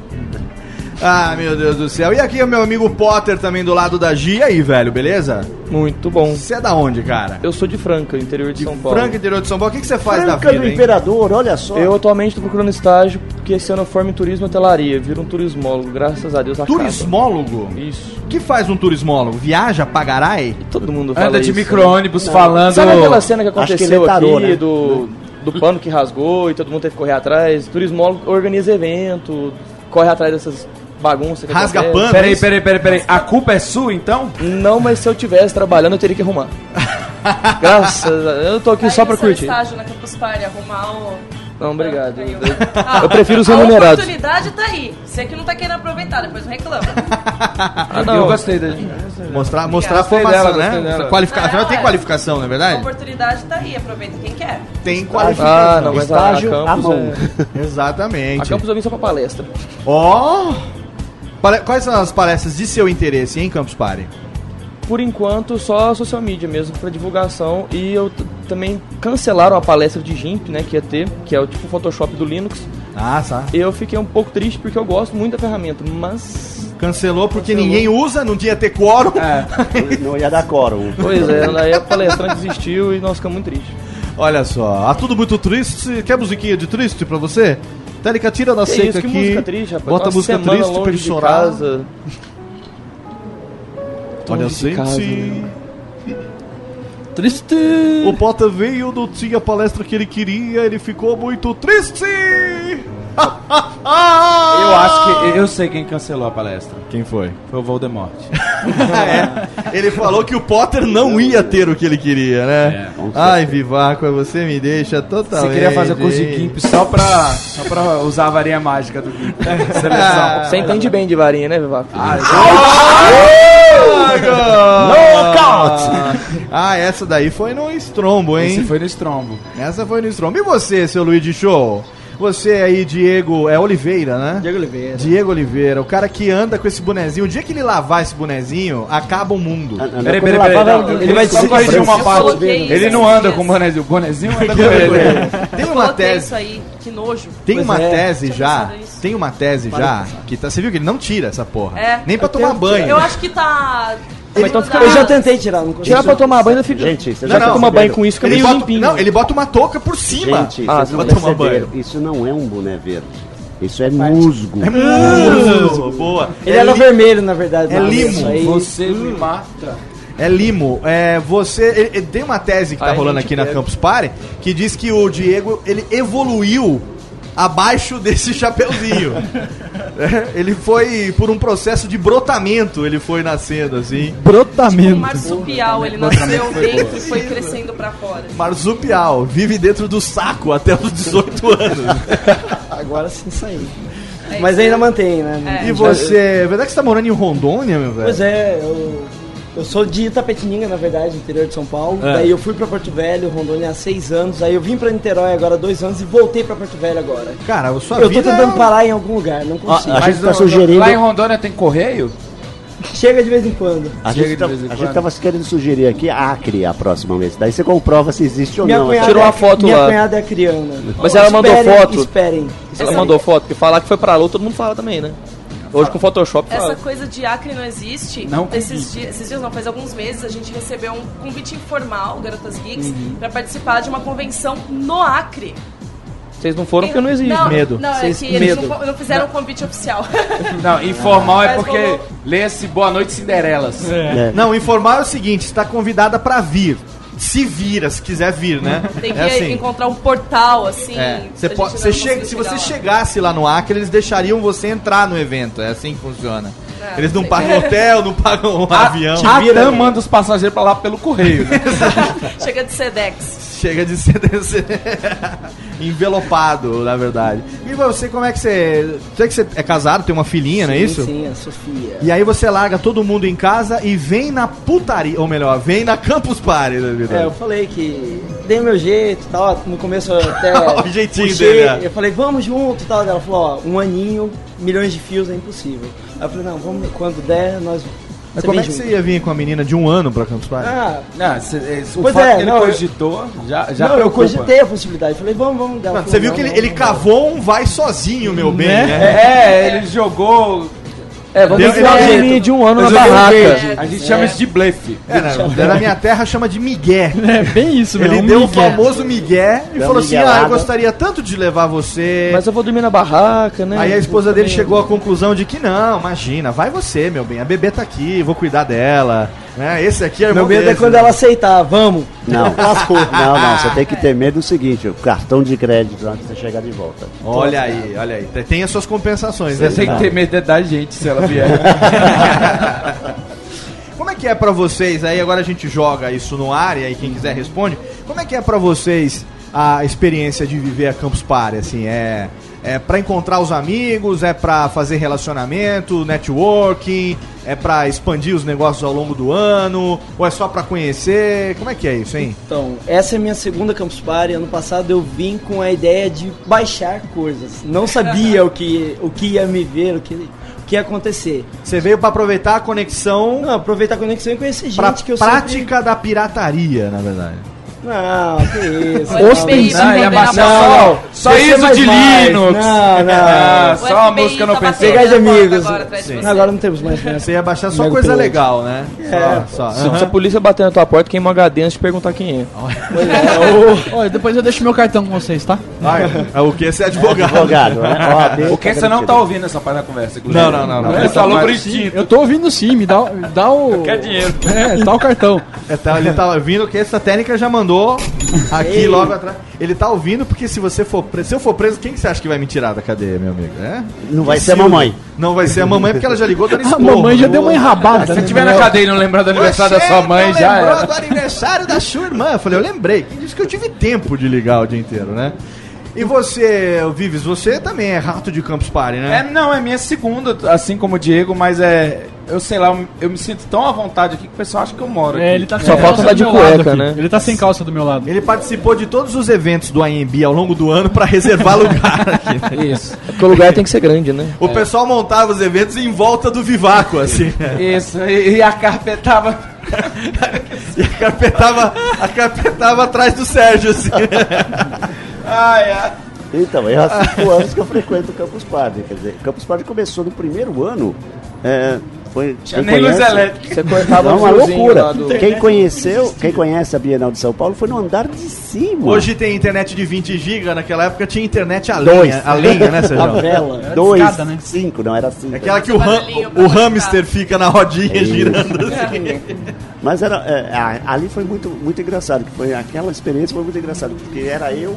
Ah, meu Deus do céu. E aqui é o meu amigo Potter também do lado da Gia aí, velho, beleza? Muito bom. Você é da onde, cara? Eu sou de Franca, interior de São Paulo. Franca, interior de São Paulo. O que, que você faz da Franca vida, do hein? Imperador, olha só. Eu atualmente estou procurando estágio, porque esse ano eu formo em turismo e hotelaria. Viro um turismólogo, graças a Deus. acaba. Turismólogo? Isso. O que faz um turismólogo? Viaja, pagarai? Todo mundo fala Anda de né? micro-ônibus falando. Sabe aquela cena que que aconteceu ele é tarô, aqui né? do, do pano que rasgou e todo mundo teve que correr atrás? Turismólogo organiza evento, corre atrás dessas bagunças que Rasga acontecem. pano? Peraí, peraí, peraí, peraí. A culpa é sua, então? Não, mas se eu tivesse trabalhando, eu teria que arrumar. Graças a Deus, eu tô aqui Aí só pra curtir. estágio na Campus Party, arrumar o, Não, obrigado. Eu- Eu, Ah, eu prefiro os A remunerados. oportunidade tá aí. Você que não tá querendo aproveitar, depois não reclama. Ah, não. Eu gostei da Mostrar, mostrar a formação, dela, né? Qualificação. Afinal, tem é. qualificação, não é A verdade? oportunidade tá aí, aproveita quem quer. Tem Ah, qualificação. não, mas Estágio a à campus mão. é... A Exatamente. campus eu vim só pra palestra. Ó! Pale- Quais são as palestras de seu interesse, hein, Campus Party? Por enquanto, só social media mesmo, pra divulgação. E eu também cancelaram a palestra de GIMP, né, que ia ter, que é o tipo Photoshop do Linux. Ah, tá. Eu fiquei um pouco triste porque eu gosto muito da ferramenta, mas... Cancelou porque Cancelou. ninguém usa, não tinha ter quórum. Não ia dar quórum. Pois é, daí a palestrante desistiu e nós ficamos muito tristes. Olha só, ah, tudo muito triste. Quer musiquinha de triste pra você? Técnica, tira da Que seca isso, que aqui. música triste, rapaz. Bota Uma música triste pra ele chorar. casa. Olha, de casa, né? Triste. O Potter veio, não tinha a palestra que ele queria, ele ficou muito triste. Eu acho que eu sei quem cancelou a palestra. Quem foi? Foi o Voldemort. É, ele falou que o Potter não ia ter o que ele queria, né? É. Ai, Vivaco, você me deixa totalmente. Você queria fazer curso de GIMP só pra, só pra usar a varinha mágica do GIMP. Seleção. Você entende bem de varinha, né, Vivaco? Knockout! Ah, essa daí foi no estrombo, hein? Esse foi no estrombo. Essa foi no estrombo. E você, seu Luigi Show? Você aí, Diego, é Oliveira, né? Diego Oliveira. Diego Oliveira, o cara que anda com esse bonezinho. O dia que ele lavar esse bonezinho, acaba o mundo. Peraí, peraí, peraí. não, ele vai dizer corrigir uma parte. isso Ele não anda com o bonezinho. O bonezinho anda com ele. Tem uma tese. isso aí, que nojo. Tem uma é. tese já. Tem uma tese já. Que tá, você viu que ele não tira essa porra. É. Nem pra tomar banho. Eu acho que tá. Então fica- Eu já tentei tirar, não consegui. Tirar pra tomar banho, fica... Gente, você já já que toma perceberam? banho com isso, fica Ele meio bota, limpinho. não, ele bota uma touca por cima. Gente, Ah, vocês não pra tomar banho. Isso não é um boné verde. Isso é musgo. É muito boa. Ele é, era li- vermelho, na verdade. É limo. aí- Você me mata. é limo. É, você. ele- ele tem uma tese que tá Ai, rolando aqui na pega. Campus Party que diz que o Diego ele evoluiu abaixo desse chapeuzinho. É, ele foi por um processo de brotamento, ele foi nascendo assim. Um Brotamento. marsupial, ele nasceu dentro e foi crescendo pra fora. Marsupial, vive dentro do saco até os 18 anos. Agora sim saiu. É Mas ainda aí. mantém, né? É. E você, é verdade que você tá morando em Rondônia, meu velho? Pois é, eu, eu sou de Itapetininga, na verdade, interior de São Paulo. É. Daí eu fui pra Porto Velho, Rondônia há seis anos. Aí eu vim pra Niterói agora há dois anos e voltei pra Porto Velho agora. Cara, a sua eu tô vida tentando é- parar em algum lugar, não consigo. a gente tá sugerindo- Lá em Rondônia tem correio? Chega de vez em quando. A Chega gente, de tá, vez em a quando. gente tava querendo sugerir aqui Acre a próxima vez. Daí você comprova se existe ou Minha não. Tirou é, uma foto minha lá. cunhada é acriana. Mas ela mandou Esperem, foto. Esperem. Ela mandou foto, porque falar que foi pra lá, todo mundo fala também, né? Hoje com Photoshop Essa fala. coisa de Acre não existe. Não esses, dias, esses dias não, faz alguns meses a gente recebeu um convite informal, Garotas Geeks, Uhum. pra participar de uma convenção no Acre. Vocês não foram porque não existe. Não, Medo. Não, é Vocês- que eles medo. não, não fizeram o convite oficial. Não, informal é porque rolou. lê-se Boa Noite Cinderelas. É. Não, informar é o seguinte, você tá convidada pra vir. Se vira, se quiser vir, né? Tem que é assim. encontrar um portal, assim. É, pode, chega, se você lá. chegasse lá no Acre, eles deixariam você entrar no evento. É assim que funciona. Eles não pagam hotel, não pagam um avião. A TAM manda os passageiros pra lá pelo correio, né? Chega de Sedex. Chega de ser, de ser envelopado, na verdade. E você, como é que você. Você que você é casado, tem uma filhinha, não é Sim, isso? Sim, a Sofia. E aí você larga todo mundo em casa e vem na putaria, ou melhor, vem na Campus Party, né, vida? É, eu falei que dei meu jeito e tal. No começo eu até. O jeitinho puxei, dele, é. Eu falei, vamos junto e tal. Ela falou, ó, um aninho, milhões de fios é impossível. Aí eu falei, não, vamos, quando der, nós. Mas você como é que junto. você ia vir com a menina de um ano pra Campus Party? Ah, Não, cê- é, o Pois fato é, que ele não, eu- cogitou já, já não, eu preocupa. cogitei a possibilidade. Falei, vamos, vamos. Falou, você viu não, que ele, não, ele não. cavou um vai sozinho, meu bem, Né? né? É, ele jogou. É, vamos Deu- ensinar ele- menina de um ano na um barraca. verde. A gente chama isso de blefe. É, na, na minha terra chama de migué. É bem isso, Ele mesmo. um deu o migué. famoso migué e Deu falou assim: miguelada. Ah, eu gostaria tanto de levar você. Mas eu vou dormir na barraca, né? Aí a esposa dele chegou à conclusão de que não, imagina, vai você, meu bem. A bebê tá aqui, vou cuidar dela. Né? Esse aqui é o Meu medo é quando né? ela aceitar, vamos. Não, lascou. Não, não, você tem que ter medo do seguinte: o cartão de crédito antes de você chegar de volta. Olha aí, olha aí. Tem- as suas compensações, Você né? tem que ter medo da gente se ela vier. Como é que é pra vocês aí? Agora a gente joga isso no ar e aí quem quiser responde. Como é que é pra vocês a experiência de viver a Campus Party? Assim, é, é para encontrar os amigos, é pra fazer relacionamento, networking, é pra expandir os negócios ao longo do ano, ou é só pra conhecer? Como é que é isso, hein? Então, essa é a minha segunda Campus Party. Ano passado eu vim com a ideia de baixar coisas. Não sabia o que, o que ia me ver, o que, o que ia acontecer. Você veio pra aproveitar a conexão. Não, aproveitar a conexão e conhecer gente Pra que eu prática da pirataria, na verdade. Não, que isso. FBI não, vai não. Só isso de mais. Linux. Não, não. Ah, só a música não tá pensei. batendo Pegar de amigos. agora Sim. Agora não temos mais. né? Você ia baixar só Mega coisa legal, né? É. Só, Se, só. se a polícia bater na tua porta, queima um HD antes de perguntar quem é. Olha, depois eu deixo meu cartão com vocês, tá? Vai, é o que? Você é advogado. Advogado, né? OAB, O que você não tá ouvindo essa parte da conversa? Não, não, não, não. Ele Ele falou tá por instinto. Eu tô ouvindo sim, me dá, dá o. Quer dinheiro. É, dá o cartão. É, tá, ele tá ouvindo que essa técnica já mandou aqui Ei. logo atrás. Ele tá ouvindo porque se você for preso, se eu for preso, quem que você acha que vai me tirar da cadeia, meu amigo? É? Não vai ser a mamãe. Não vai ser a mamãe porque ela já ligou dando A esporro. mamãe já deu uma enrabada. Se né, você estiver na cadeia e não lembrar do aniversário da sua mãe, não já lembrou era. do aniversário da sua irmã. Eu falei, eu lembrei. Quem disse que eu tive tempo de ligar o dia inteiro, né? E você, Vives, você também é rato de Campus Party, É, né? não, é minha segunda, assim como o Diego, mas é. Eu sei lá, eu, me sinto tão à vontade aqui que o pessoal acha que eu moro aqui. É, ele tá Só sem falta andar de cueca, aqui. né? Ele tá sem calça do meu lado. Ele participou de todos os eventos do AMB ao longo do ano pra reservar lugar aqui. né? Isso. É porque o lugar tem que ser grande, né? O pessoal montava os eventos em volta do Vivaco, assim. Isso, e, e a carpetava. E a carpetava, a carpetava atrás do Sérgio, assim. Ai, ai. Então, eu há cinco anos que eu frequento o Campus Party. Quer dizer, o Campus Party começou no primeiro ano. É, foi, Tinha nem luz conhece- elétrica. Você cortava uma loucura. do... Quem conheceu, quem conhece a Bienal de São Paulo foi no andar de cima. Hoje tem internet de 20 GB, naquela época tinha internet a dois. lenha, a lenha, né, A Sérgio? vela. Era Dois, discada, né? cinco, não era cinco. Aquela que o, ham, o, o hamster fica na rodinha girando assim. Mas era, é, a- ali foi muito, muito engraçado, que foi aquela experiência foi muito engraçada, porque era eu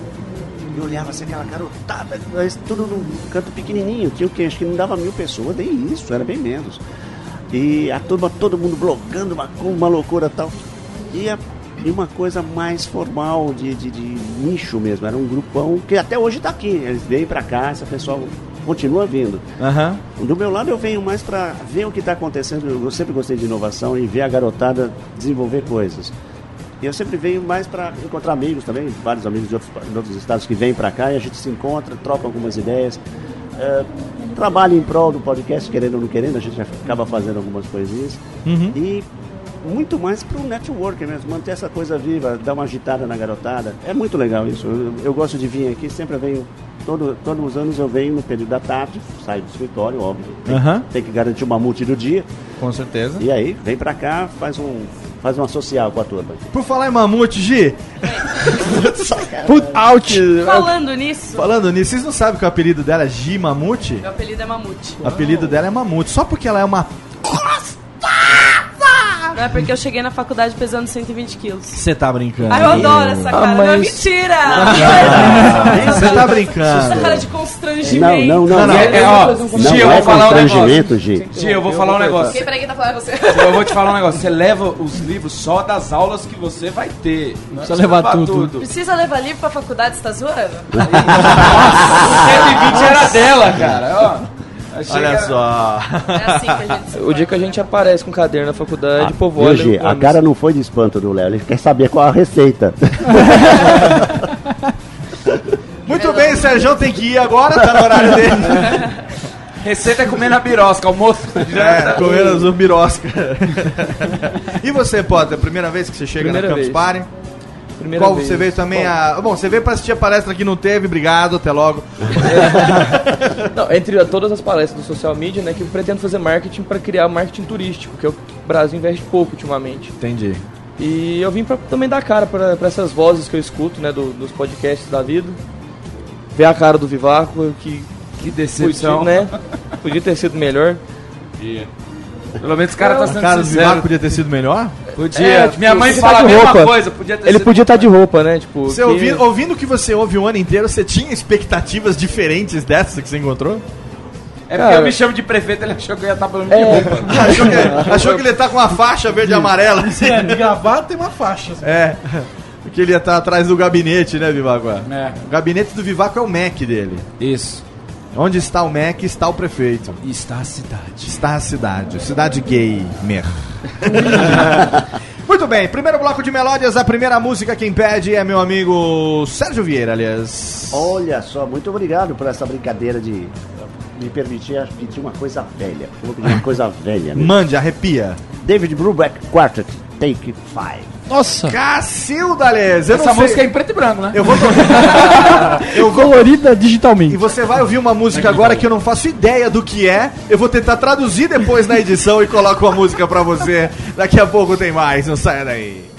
e olhava assim aquela garotada, mas tudo num canto pequenininho, tinha o que? Acho que não dava mil pessoas, nem isso, era bem menos. E a turma, todo mundo blogando, uma, uma loucura tal. E, a- e uma coisa mais formal, de, de, de nicho mesmo, era um grupão que até hoje está aqui, eles vêm para cá, esse pessoal continua vindo. Aham. Do meu lado eu venho mais para ver o que está acontecendo. Eu sempre gostei de inovação e ver a garotada desenvolver coisas. E eu sempre venho mais para encontrar amigos também, vários amigos de outros, de outros estados que vêm para cá e a gente se encontra, troca algumas ideias. É, trabalha em prol do podcast, querendo ou não querendo, a gente acaba fazendo algumas coisinhas. Uhum. E muito mais para o network mesmo, manter essa coisa viva, dar uma agitada na garotada. É muito legal isso. Eu, eu gosto de vir aqui, sempre venho, todo, todos os anos eu venho no período da tarde, saio do escritório, óbvio. Tem, Aham. tem que garantir uma multi do dia. Com certeza. E aí, vem pra cá, faz um. Faz uma social com a turma. Por falar em mamute, Gi, Put out! Falando nisso, falando nisso, vocês não sabem que o apelido dela é Gi Mamute? meu apelido é Mamute. O apelido dela é Mamute, só porque ela é uma. Não é porque eu cheguei na faculdade pesando 120 quilos. Você tá brincando? Ai, eu adoro essa cara. Não é mas- mentira! Você tá Essa brincando? cara de constrangimento. Não, não, não. Não, É, ó, não Gi, eu é vou falar um negócio. Gi. Gi, eu vou falar um negócio. Quem, peraí, quem tá falando é você? Eu vou te falar um negócio. Você leva os livros só das aulas que você vai ter. Não Precisa levar tudo. Precisa levar livro pra faculdade, você tá zoando? O 120 era dela, cara. Ó. Olha só. É assim que a gente se O dia que a gente aparece com caderno na faculdade, o povo olha... O A cara não foi de espanto do Léo, ele quer saber qual a receita. Muito bem, Sérgio tem que ir agora, tá no horário dele. Receita é comer na birosca, almoço. É, comendo as birosca. e você, Potter, primeira vez que você chega Primeira na Campus vez. Party? Primeira Qual vez. você veio também Bom, a. Bom, você veio pra assistir a palestra que não teve, obrigado, até logo. Não, entre todas as palestras do social media, né, que eu pretendo fazer marketing para criar marketing turístico, que é o Brasil investe pouco ultimamente. Entendi. E eu vim pra também dar cara para essas vozes que eu escuto, né, do- dos podcasts da vida. Ver a cara do Vivaco, que Que decepção. podia, né, podia ter sido melhor. Pelo menos o cara tá A sendo cara do sincero. Vivaco podia ter sido melhor? Podia. É, tipo, Minha mãe fala tá a de mesma roupa. coisa. Podia ter Ele sido- podia estar de roupa, né, tipo... Você que- ouvi- ouvindo o que você ouve o ano inteiro, você tinha expectativas diferentes dessas que você encontrou? É porque Cara- eu me chamo de prefeito, ele achou que eu ia estar pelo menos de É. roupa. achou, que, achou que ele tá com uma faixa verde e amarela, assim. É, de gravata tem uma faixa. assim. É. Porque ele ia estar atrás do gabinete, né, Vivaco? É. O gabinete do Vivaco é o Mac dele. Isso. Onde está o Mac, está o prefeito. E está a cidade. Está a cidade. Cidade gamer. Muito bem, primeiro bloco de melódias. A primeira música quem pede é meu amigo Sérgio Vieira, aliás. Olha só, muito obrigado por essa brincadeira de me permitir pedir uma coisa velha. Vou pedir uma coisa velha. Né? Mande, arrepia. David Brubeck Quartet, Take Five. Nossa! Cacilda. Eu Essa não sei- música é em preto e branco, né? Eu vou tocar. eu vou... Colorida E digitalmente. você vai ouvir uma música agora que eu não faço ideia do que é. Eu vou tentar traduzir depois na edição e coloco a música pra você. Daqui a pouco tem mais, não saia daí.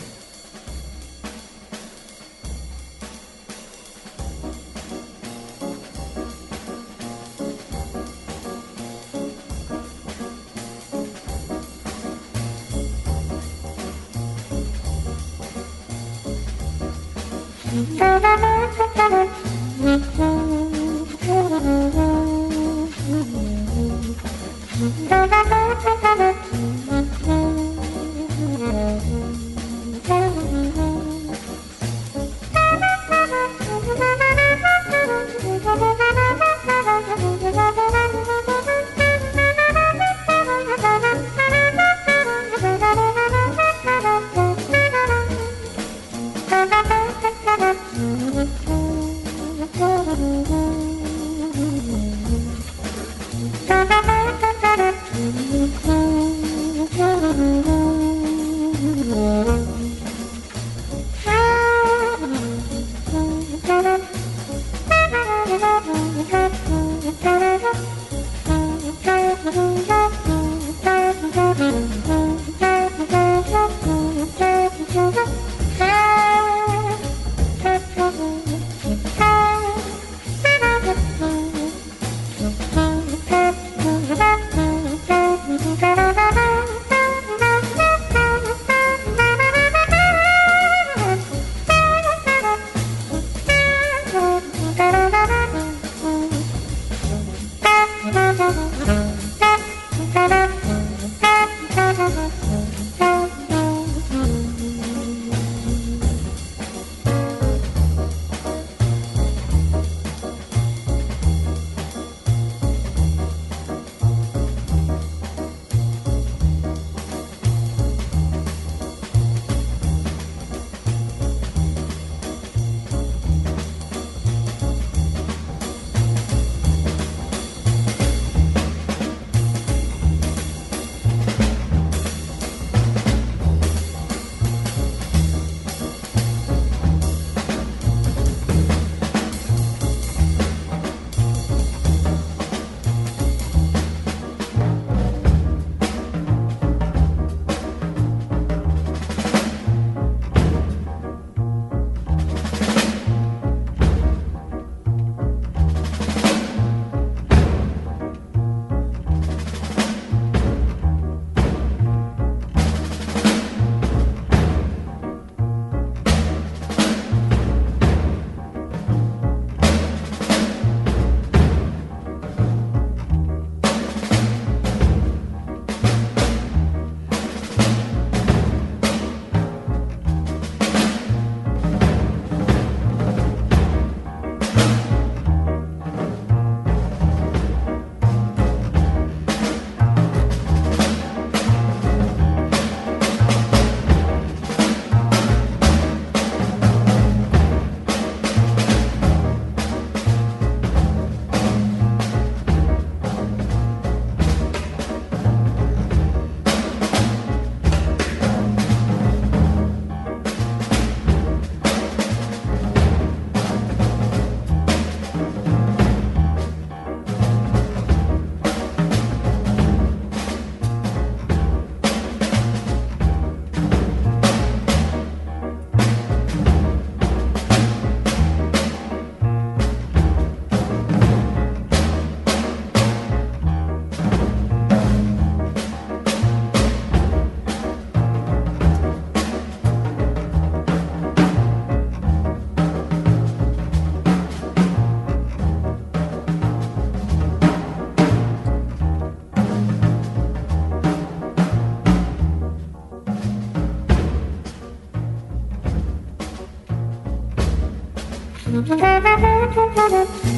Thank you.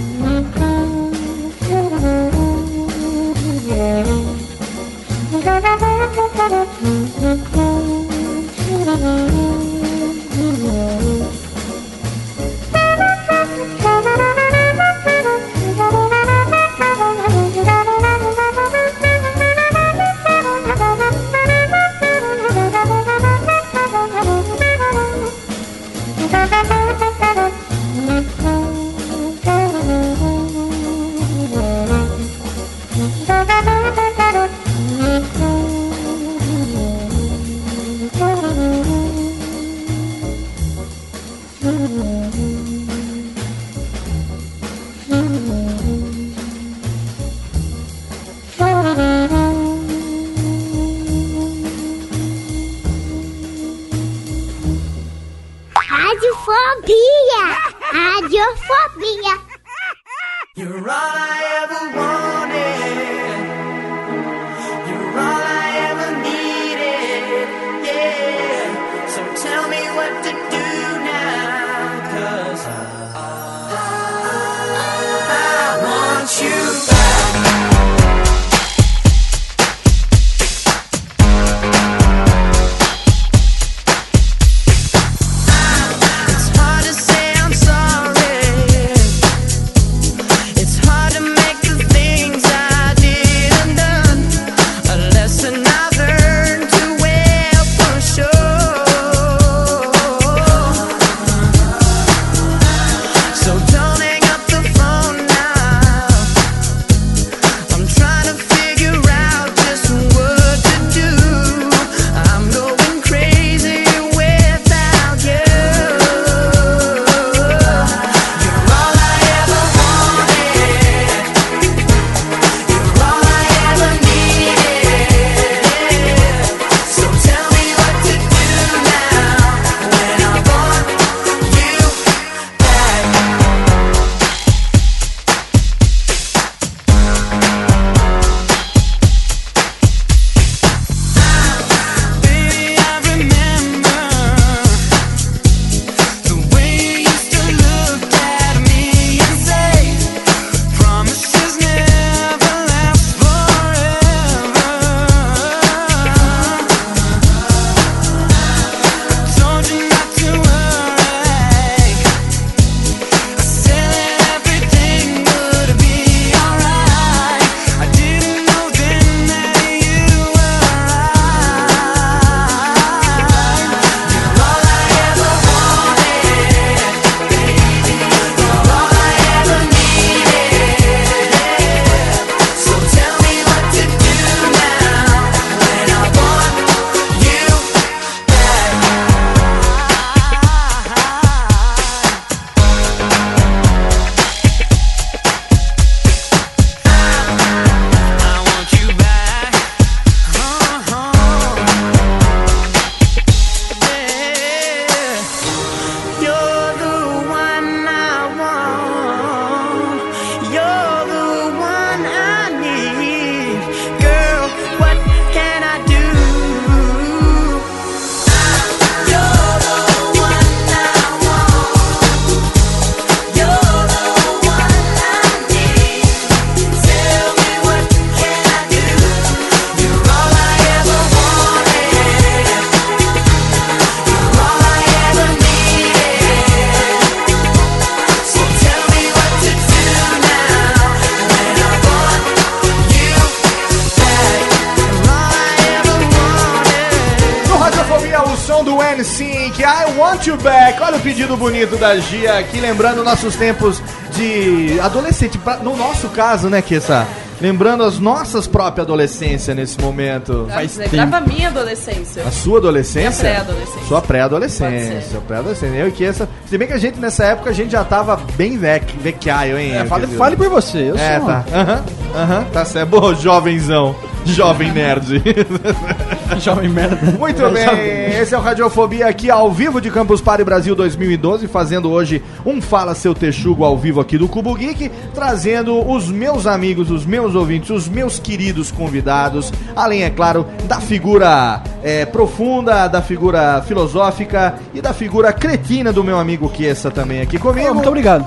momento da Gia aqui, lembrando nossos tempos de adolescente. No nosso caso, né, Kessa? Lembrando as nossas próprias adolescência nesse momento. Faz Lembrava a minha adolescência. A sua adolescência? Minha pré-adolescência. Sua pré-adolescência. Pré-adolescência. Eu e Kessa. Se bem que a gente, nessa época, a gente já tava bem vec, vecchiaio, hein? É, fale, fale por você. Eu é, sou. Tá. Aham, aham. Uhum, tá certo. Bom, jovenzão. Jovem nerd. Jovem merda. Muito bem, esse é o Radiofobia aqui ao vivo de Campus Party Brasil 2012, fazendo hoje um Fala Seu Texugo ao vivo aqui do Cubo Geek, trazendo os meus amigos, os meus ouvintes, os meus queridos convidados, além, é claro, da figura é, profunda, da figura filosófica e da figura cretina do meu amigo Kessa também aqui comigo. Muito obrigado.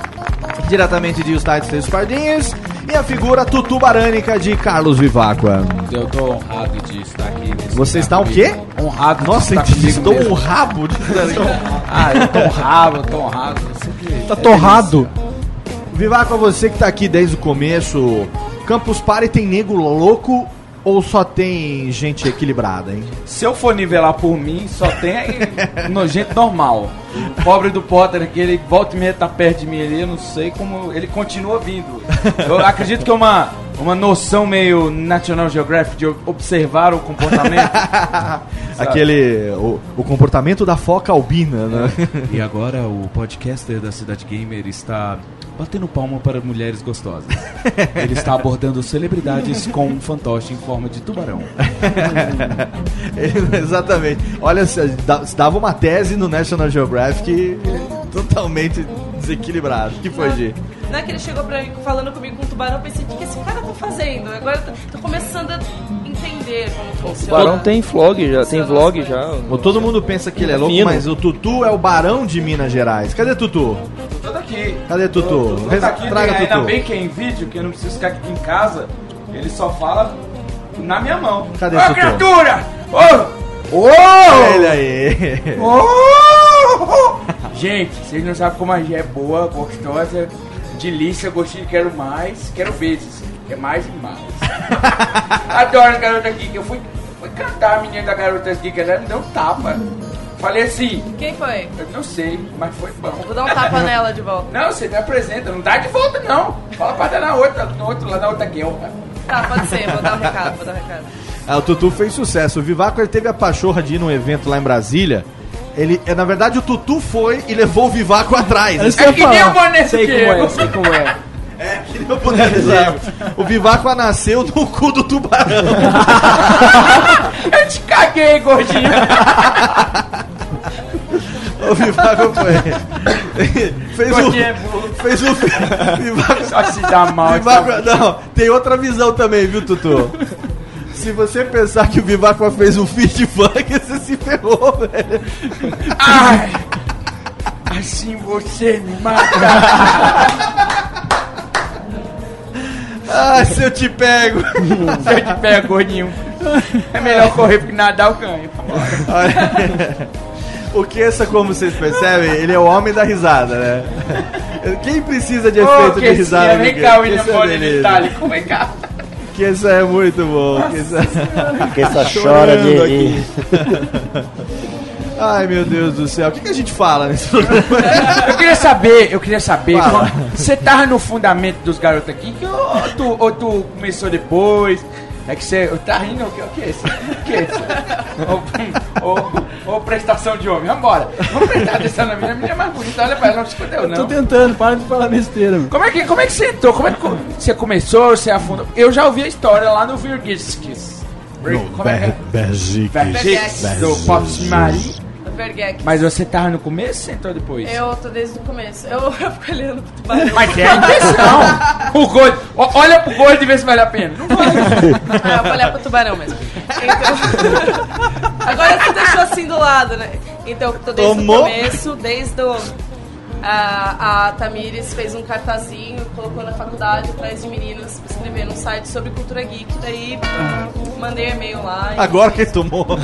Diretamente de Os Tides Três Pardinhos. E a figura tutubarânica de Carlos Vivacqua. Eu tô honrado de estar aqui. nesse Você está o quê? Honrado Nossa, estar comigo estou mesmo. um rabo de Ah, eu tô honrado, eu tô honrado. Eu Tá torrado. Vivacqua, você que tá aqui desde o começo, Campus Party tem nego louco ou só tem gente equilibrada, hein? Se eu for nivelar por mim, só tem nojento normal. O pobre do Potter, que ele volta e meia tá perto de mim ali, eu não sei como ele continua vindo. Eu acredito que é uma, uma noção meio National Geographic de observar o comportamento. Aquele. O, o comportamento da foca albina, né? E agora o podcaster da Cidade Gamer está batendo palma para mulheres gostosas. Ele está abordando celebridades com um fantoche em forma de tubarão. Exatamente. Olha, se dava uma tese no National Geographic totalmente desequilibrado. O que foi, Gi? Não é que ele chegou pra mim falando comigo com o tubarão, eu pensei, o que que esse cara tá fazendo? Agora eu tô, tô começando a entender como O funciona. Barão tem vlog já, tem vlog já. Todo mundo pensa que ele é louco, Fino. mas o Tutu é o barão de Minas Gerais. Cadê Tutu? Tô aqui. Cadê Tutu? Tô, tô aqui, Traga ainda Tutu. bem que é em vídeo, que eu não preciso ficar aqui em casa. Ele só fala na minha mão. Cadê Ô, Tutu? criatura! Ô! Ô! Ele aí. Oh! Gente, vocês não sabem como a Gé é boa, gostosa, delícia, gostinho, quero mais, quero vezes, quer mais e mais. Adoro a garota geek, eu fui, fui cantar a menina da garota geek, ela me deu um tapa. Falei assim, Quem foi? eu não sei, mas foi bom. Vou dar um tapa nela de volta. Não, você me apresenta, não dá de volta não. Fala pra dar na outra, no outro, lá na outra guelra. Tá, pode ser, vou dar um recado, vou dar um recado. Ah, o Tutu fez sucesso. O Vivaco ele teve a pachorra de ir num evento lá em Brasília. Ele, é, na verdade, o Tutu foi e levou o Vivaco atrás. É É que nem o falar. boné Sei como é, sei como é. Que nem o Diego. O Vivaco nasceu no cu do tubarão. Eu te caguei, gordinho. O Vivaco foi. fez o. É. Fez o. Vivaco, Só se dá mal. Vivaco, não, tem outra visão também, viu, Tutu? Se você pensar que o Vivaco fez um feat funk, você se ferrou, velho. Ai, assim você me mata. Ah, se eu te pego. Se eu te pego, gordinho. É melhor correr porque nadar eu ganho. O Kessa, como vocês percebem, ele é o homem da risada, né? Quem precisa de efeito de risada? Vem cá? William é Bonner. Itálico, vem cá. Kessa é muito bom. Kessa... Porque essa chora Chorando de aqui. rir. Ai, meu Deus do céu. O que, que a gente fala nesse programa? Eu queria saber, eu queria saber, você tava no fundamento dos garotos aqui, que ou tu, ou tu começou depois? É que você. Tá rindo? O que, o que é isso? O que é isso? Ou, ou, ou prestação de homem? Vambora. Vamos prestar atenção na minha, a menina é mais bonita. Olha pra ela, não escondeu, Tô não. tentando, para de falar besteira. Como é, que, como é que você entrou? Como é que você começou? Você afundou? Eu já ouvi a história lá no Virgiskis. Como é que é? Do Pops Marie. Mas você tava no começo ou você entrou depois? Eu tô desde o começo. Eu, eu fico olhando pro tubarão. Mas é a intenção. O gordo. ó, Olha pro gordo e vê se vale a pena. Não vale. Ah, eu vou olhar pro tubarão mesmo. Então... Agora você deixou assim do lado, né? Então, eu tô desde Tomou? o começo, desde o... A, a Tamires fez um cartazinho, colocou na faculdade atrás de meninas pra escrever num site sobre cultura geek. Daí mandei e-mail lá. Agora que tomou.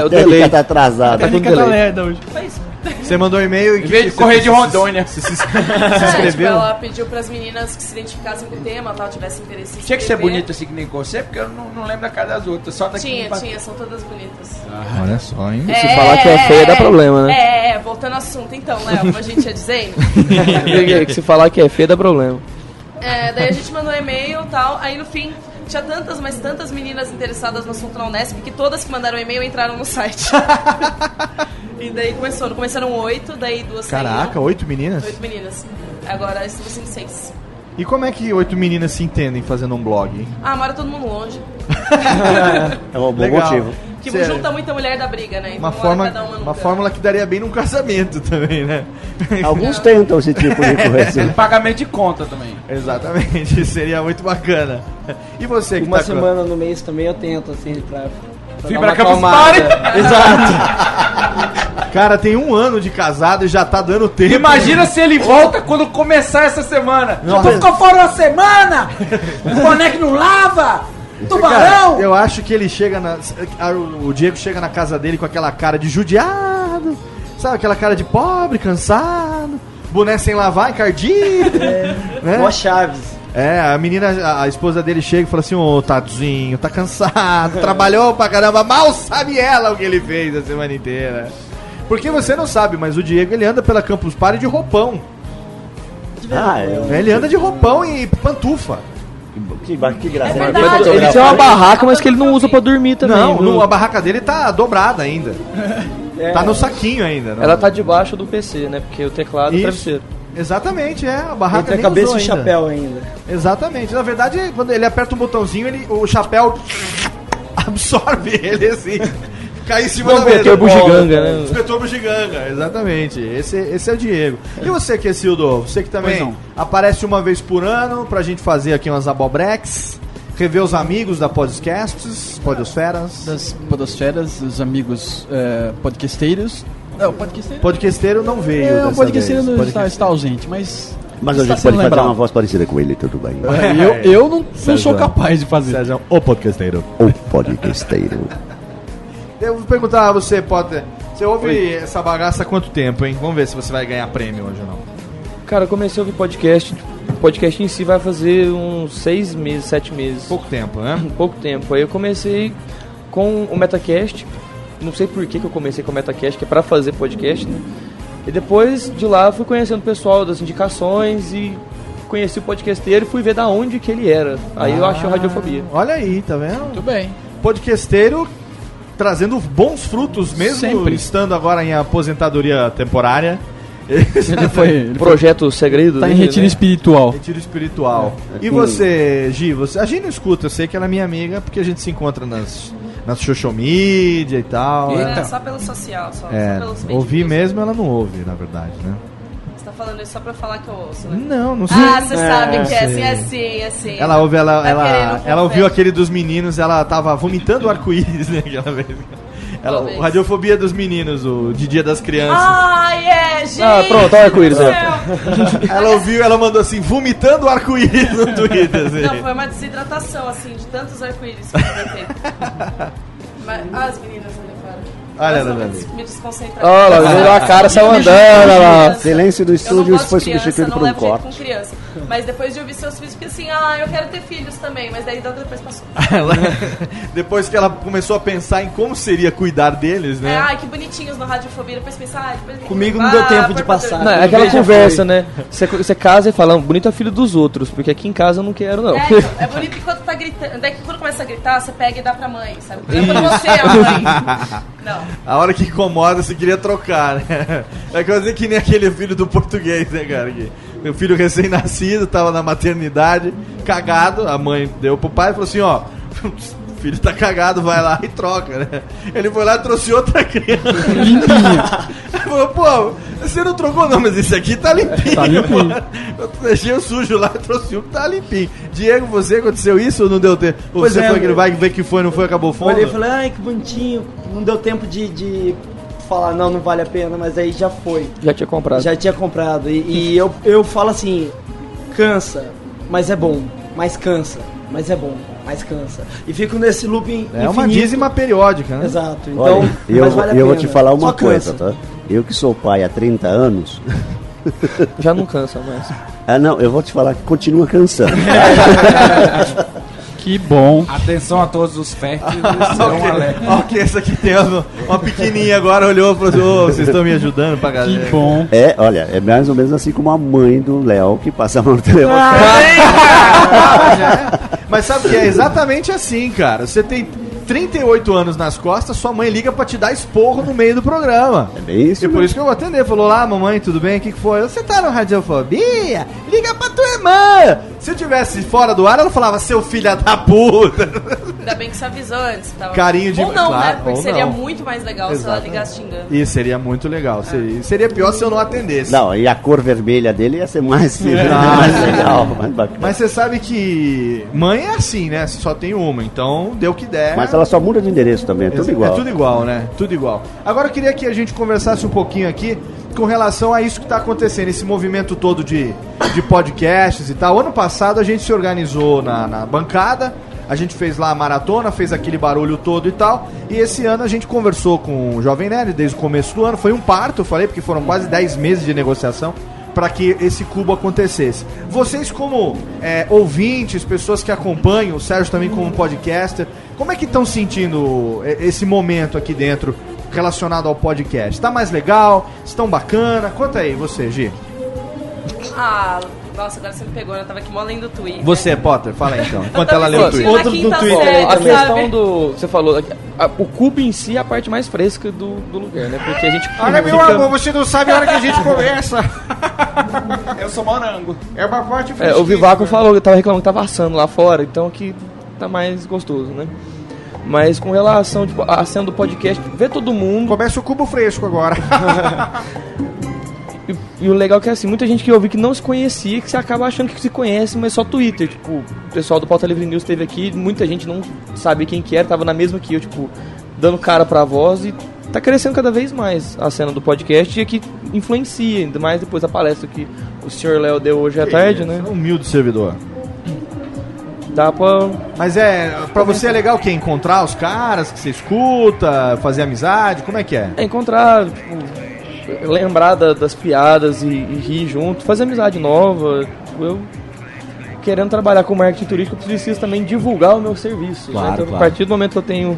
É o A delay. tá atrasada. Tá com Técnica tá lerda hoje. Foi isso. Você mandou um e-mail e. Em vez de correr de Rondônia. Se, se, se É, tipo, inscreveu? ela pediu pras meninas que se identificassem com o tema, tal, tivessem interesse em Tinha que ser bonito assim que nem você, porque eu não, não lembro da cara das outras. Só daqui Tinha, tinha, são todas bonitas. Olha só, hein? Se falar que é feia, dá problema, né? É, é, voltando ao assunto então, Léo, como a gente ia dizendo. Que Se falar que é feia, dá problema. É, daí a gente mandou um e-mail e tal, aí no fim tinha tantas, mas tantas meninas interessadas no assunto na Unesp que todas que mandaram e-mail entraram no site. e daí começou, no começo eram oito, daí duas Caraca, oito meninas? Oito meninas. Agora estamos em seis. E como é que oito meninas se entendem fazendo um blog? Ah, mora todo mundo longe. É um bom Legal. motivo. Que Sério. junta muita mulher da briga, né? Uma, forma, cada uma uma fórmula que daria bem num casamento também, né? Alguns tentam esse tipo de coisa. Pagamento de conta também. Exatamente, seria muito bacana. E você que Uma tá com- semana no mês também eu tento, assim, pra. pra Fibra Campus. Party. Exato. Cara, tem um ano de casado e já tá dando tempo. Imagina se ele volta quando começar essa semana. Nossa. Tu ficou fora uma semana! O boneco não lava! Tubarão! Cara, eu acho que ele chega na. a- O Diego chega na casa dele com aquela cara de judiado, sabe? Aquela cara de pobre, cansado, boné sem lavar, encardido. né? Mó Chaves. É, a menina, a, a esposa dele chega e fala assim: Ô tadinho, tá cansado, trabalhou pra caramba, mal sabe ela o que ele fez a semana inteira. Porque você não sabe, mas o Diego ele anda pela Campus Party de roupão. Ah, é. Ele anda de roupão e pantufa. Que, que graça. É verdade. fotografar. Ele tem uma barraca, mas que ele não usa pra dormir também. Não, viu? a barraca dele tá dobrada ainda. É. Tá no saquinho ainda. não. Ela tá debaixo do PC, né? Porque o teclado o Isso. travesseiro. Exatamente, é. A barraca Entre a cabeça e usou o chapéu ainda. Exatamente. Na verdade, quando ele aperta um botãozinho, ele, o chapéu absorve ele assim. Cai em cima O da mesa. inspetor bugiganga, né? Inspetor bugiganga, exatamente. Esse, esse é o Diego. E você, Kessildo? Você que também aparece uma vez por ano pra gente fazer aqui umas abobrex, rever os amigos da podcasts, podosferas. Das podosferas, os amigos é, podcasteiros. Não, podcasteiro. Podcasteiro não veio. É, o podcasteiro não está, está ausente, mas. Mas a gente pode fazer lembrado. uma voz parecida com ele, tudo bem. É, eu, eu não, não sou capaz de fazer. Sérgio, o podcasteiro. O podcasteiro. Eu vou perguntar a você, Potter. Você ouve essa bagaça há quanto tempo, hein? Vamos ver se você vai ganhar prêmio hoje ou não. Cara, eu comecei a ouvir podcast. O podcast em si vai fazer uns seis meses, sete meses. Pouco tempo, né? Pouco tempo. Aí eu comecei com o Metacast. Não sei por que, que eu comecei com o Metacast, que é pra fazer podcast, né? E depois de lá fui conhecendo o pessoal das indicações e conheci o podcasteiro e fui ver da onde que ele era. Aí eu achei o Radiofobia. Olha aí, tá vendo? Muito bem. Podcasteiro trazendo bons frutos, mesmo Sempre. estando agora em aposentadoria temporária. Ele foi. Ele foi Projeto segredo. tá em retiro né? espiritual. Retiro espiritual. E Hum. você, Gi? Você, a Gi não escuta, eu sei que ela é minha amiga, porque a gente se encontra nas, nas social media e tal. É, né? só pelo social, só, É, só pelos meios ouvir mesmo ela não ouve, na verdade, né? Tá falando isso só pra falar que eu ouço, né? Não, não sei. Ah, você É, sabe que é assim, é assim, é assim. Ela ouve, ela, Tá ela, ela ouviu aquele dos meninos, ela tava vomitando arco-íris, né? Aquela vez. Ela, Talvez. o Radiofobia dos meninos, o de Dia das Crianças. Ai, é, gente! Ah, pronto, olha o arco-íris, céu. Ela ouviu, ela mandou assim, vomitando arco-íris no Twitter. Assim. Não, foi uma desidratação, assim, de tantos arco-íris que eu inventei. Mas, ah, as meninas ali fora. Olha ali. me, me desconcentrar. Olha lá, virou a cara, saiu andando, lá. Silêncio do estúdio foi criança, substituído não por um levo jeito corte. Mas depois de ouvir seus filhos, fiquei assim, ah, eu quero ter filhos também. Mas daí depois passou. Ela- depois que ela começou a pensar em como seria cuidar deles, É, né? ai, que bonitinhos no Radiofobia. Depois pensar, ah, depois Comigo não deu tempo de passar. Não, é aquela conversa, foi. né? Você, você casa e fala, "Ah, bonito é filho dos outros, porque aqui em casa eu não quero, não. É, então, é bonito que quando tá gritando. Daí que quando começa a gritar, você pega e dá pra mãe, sabe? Não é pra você, a mãe. Não. A hora que incomoda, você queria trocar, né? É quase que nem aquele filho do português, né, cara? Que meu filho recém-nascido, tava na maternidade, cagado, a mãe deu pro pai e falou assim, ó, o filho tá cagado, vai lá e troca, né? Ele foi lá e trouxe outra criança. Limpinho. falou, pô, você não trocou não, mas esse aqui tá limpinho. Tá limpinho. pô. Eu deixei o sujo lá e trouxe um que tá limpinho. Diego, você aconteceu isso ou não deu tempo? Ou Pois você é, foi que ele eu- vai ver que foi, não foi, acabou fundo? Olhei e falei, ai que bonitinho. Não deu tempo de, de falar, não, não vale a pena, mas aí já foi. Já tinha comprado. Já tinha comprado. E, e eu, eu falo assim, cansa, mas é bom. Mais cansa, mas é bom. Mais cansa. E fico nesse looping É uma infinito. dízima periódica, né? Exato. Então, Olha, eu, mas vale a eu vou te falar uma Só coisa, cansa. tá? Eu que sou pai há 30 anos. Já não cansa mais. Ah, não, eu vou te falar que continua cansando. Que bom. Atenção a todos os férteis, serão Ok, alerta. ok, essa aqui tem uma, uma pequenininha agora, olhou e falou assim, ô, vocês estão me ajudando pra galera. Que bom. É, olha, é mais ou menos assim como a mãe do Léo que passava no telefone. Mas sabe que é exatamente assim, cara. Você tem 38 anos nas costas, sua mãe liga pra te dar esporro no meio do programa. É bem isso. E por isso que eu vou atender. Falou lá, mamãe, tudo bem? O que, que foi? Você tá no Radiofobia? Liga pra tua irmã! Se eu tivesse fora do ar, ela falava, seu filho da puta. Ainda bem que você avisou antes. Tava... Carinho de- Ou não, claro, né? Porque ou seria não. muito mais legal se ela Exatamente. ligasse xingando. Isso seria muito legal. Seria, seria pior se eu não atendesse. Não, e a cor vermelha dele ia ser mais, Ah, mais legal, mais bacana. Mas você sabe que mãe é assim, né? Só tem uma, então deu o que der. Mas ela só muda de endereço também, é tudo É- igual. É tudo igual, né? Tudo igual. Agora eu queria que a gente conversasse um pouquinho aqui com relação a isso que está acontecendo, esse movimento todo de, de podcasts e tal. Ano passado a gente se organizou na, na bancada, a gente fez lá a maratona, fez aquele barulho todo e tal. E esse ano a gente conversou com o Jovem Nerd desde o começo do ano. Foi um parto, eu falei, porque foram quase 10 meses de negociação para que esse cubo acontecesse. Vocês como é, ouvintes, pessoas que acompanham, o Sérgio também como podcaster, como é que estão sentindo é, esse momento aqui dentro relacionado ao podcast? Tá mais legal? Estão bacana? Conta aí, você, Gi. Ah, nossa, agora você me pegou? Eu tava aqui mó lendo o Twitter. Você, Potter, fala aí então. Enquanto ela lê o Outro Twitter. do quinta Bom, série, a questão do. Você falou, a- o cubo em si é a parte mais fresca do, do lugar, né? Porque a gente. Olha, meu fica- amor, você não sabe a hora que a gente conversa. Eu sou morango. É uma parte É, o Vivaco falou que tava reclamando que tava assando lá fora, então aqui tá mais gostoso, né? Mas com relação tipo, a cena do podcast, vê todo mundo. Começa o cubo fresco agora. E, e o legal é que assim, muita gente que ouve que não se conhecia, que você acaba achando que se conhece, mas só Twitter. Tipo, o pessoal do Pauta Livre News esteve aqui, muita gente não sabe quem que era, tava na mesma que eu, tipo, dando cara pra voz e tá crescendo cada vez mais a cena do podcast e que influencia, ainda mais depois da palestra que o senhor Léo deu hoje à tarde, né? Humilde servidor. Dá pra. Mas é, pra você é legal o quê? Encontrar os caras que você escuta, fazer amizade? Como é que é? É encontrar, tipo, lembrar da- das piadas e, e rir junto, fazer amizade nova. Tipo, Eu, querendo trabalhar com marketing turístico, eu preciso também divulgar o meu serviço. Claro, né? Então, claro. a partir do momento que eu tenho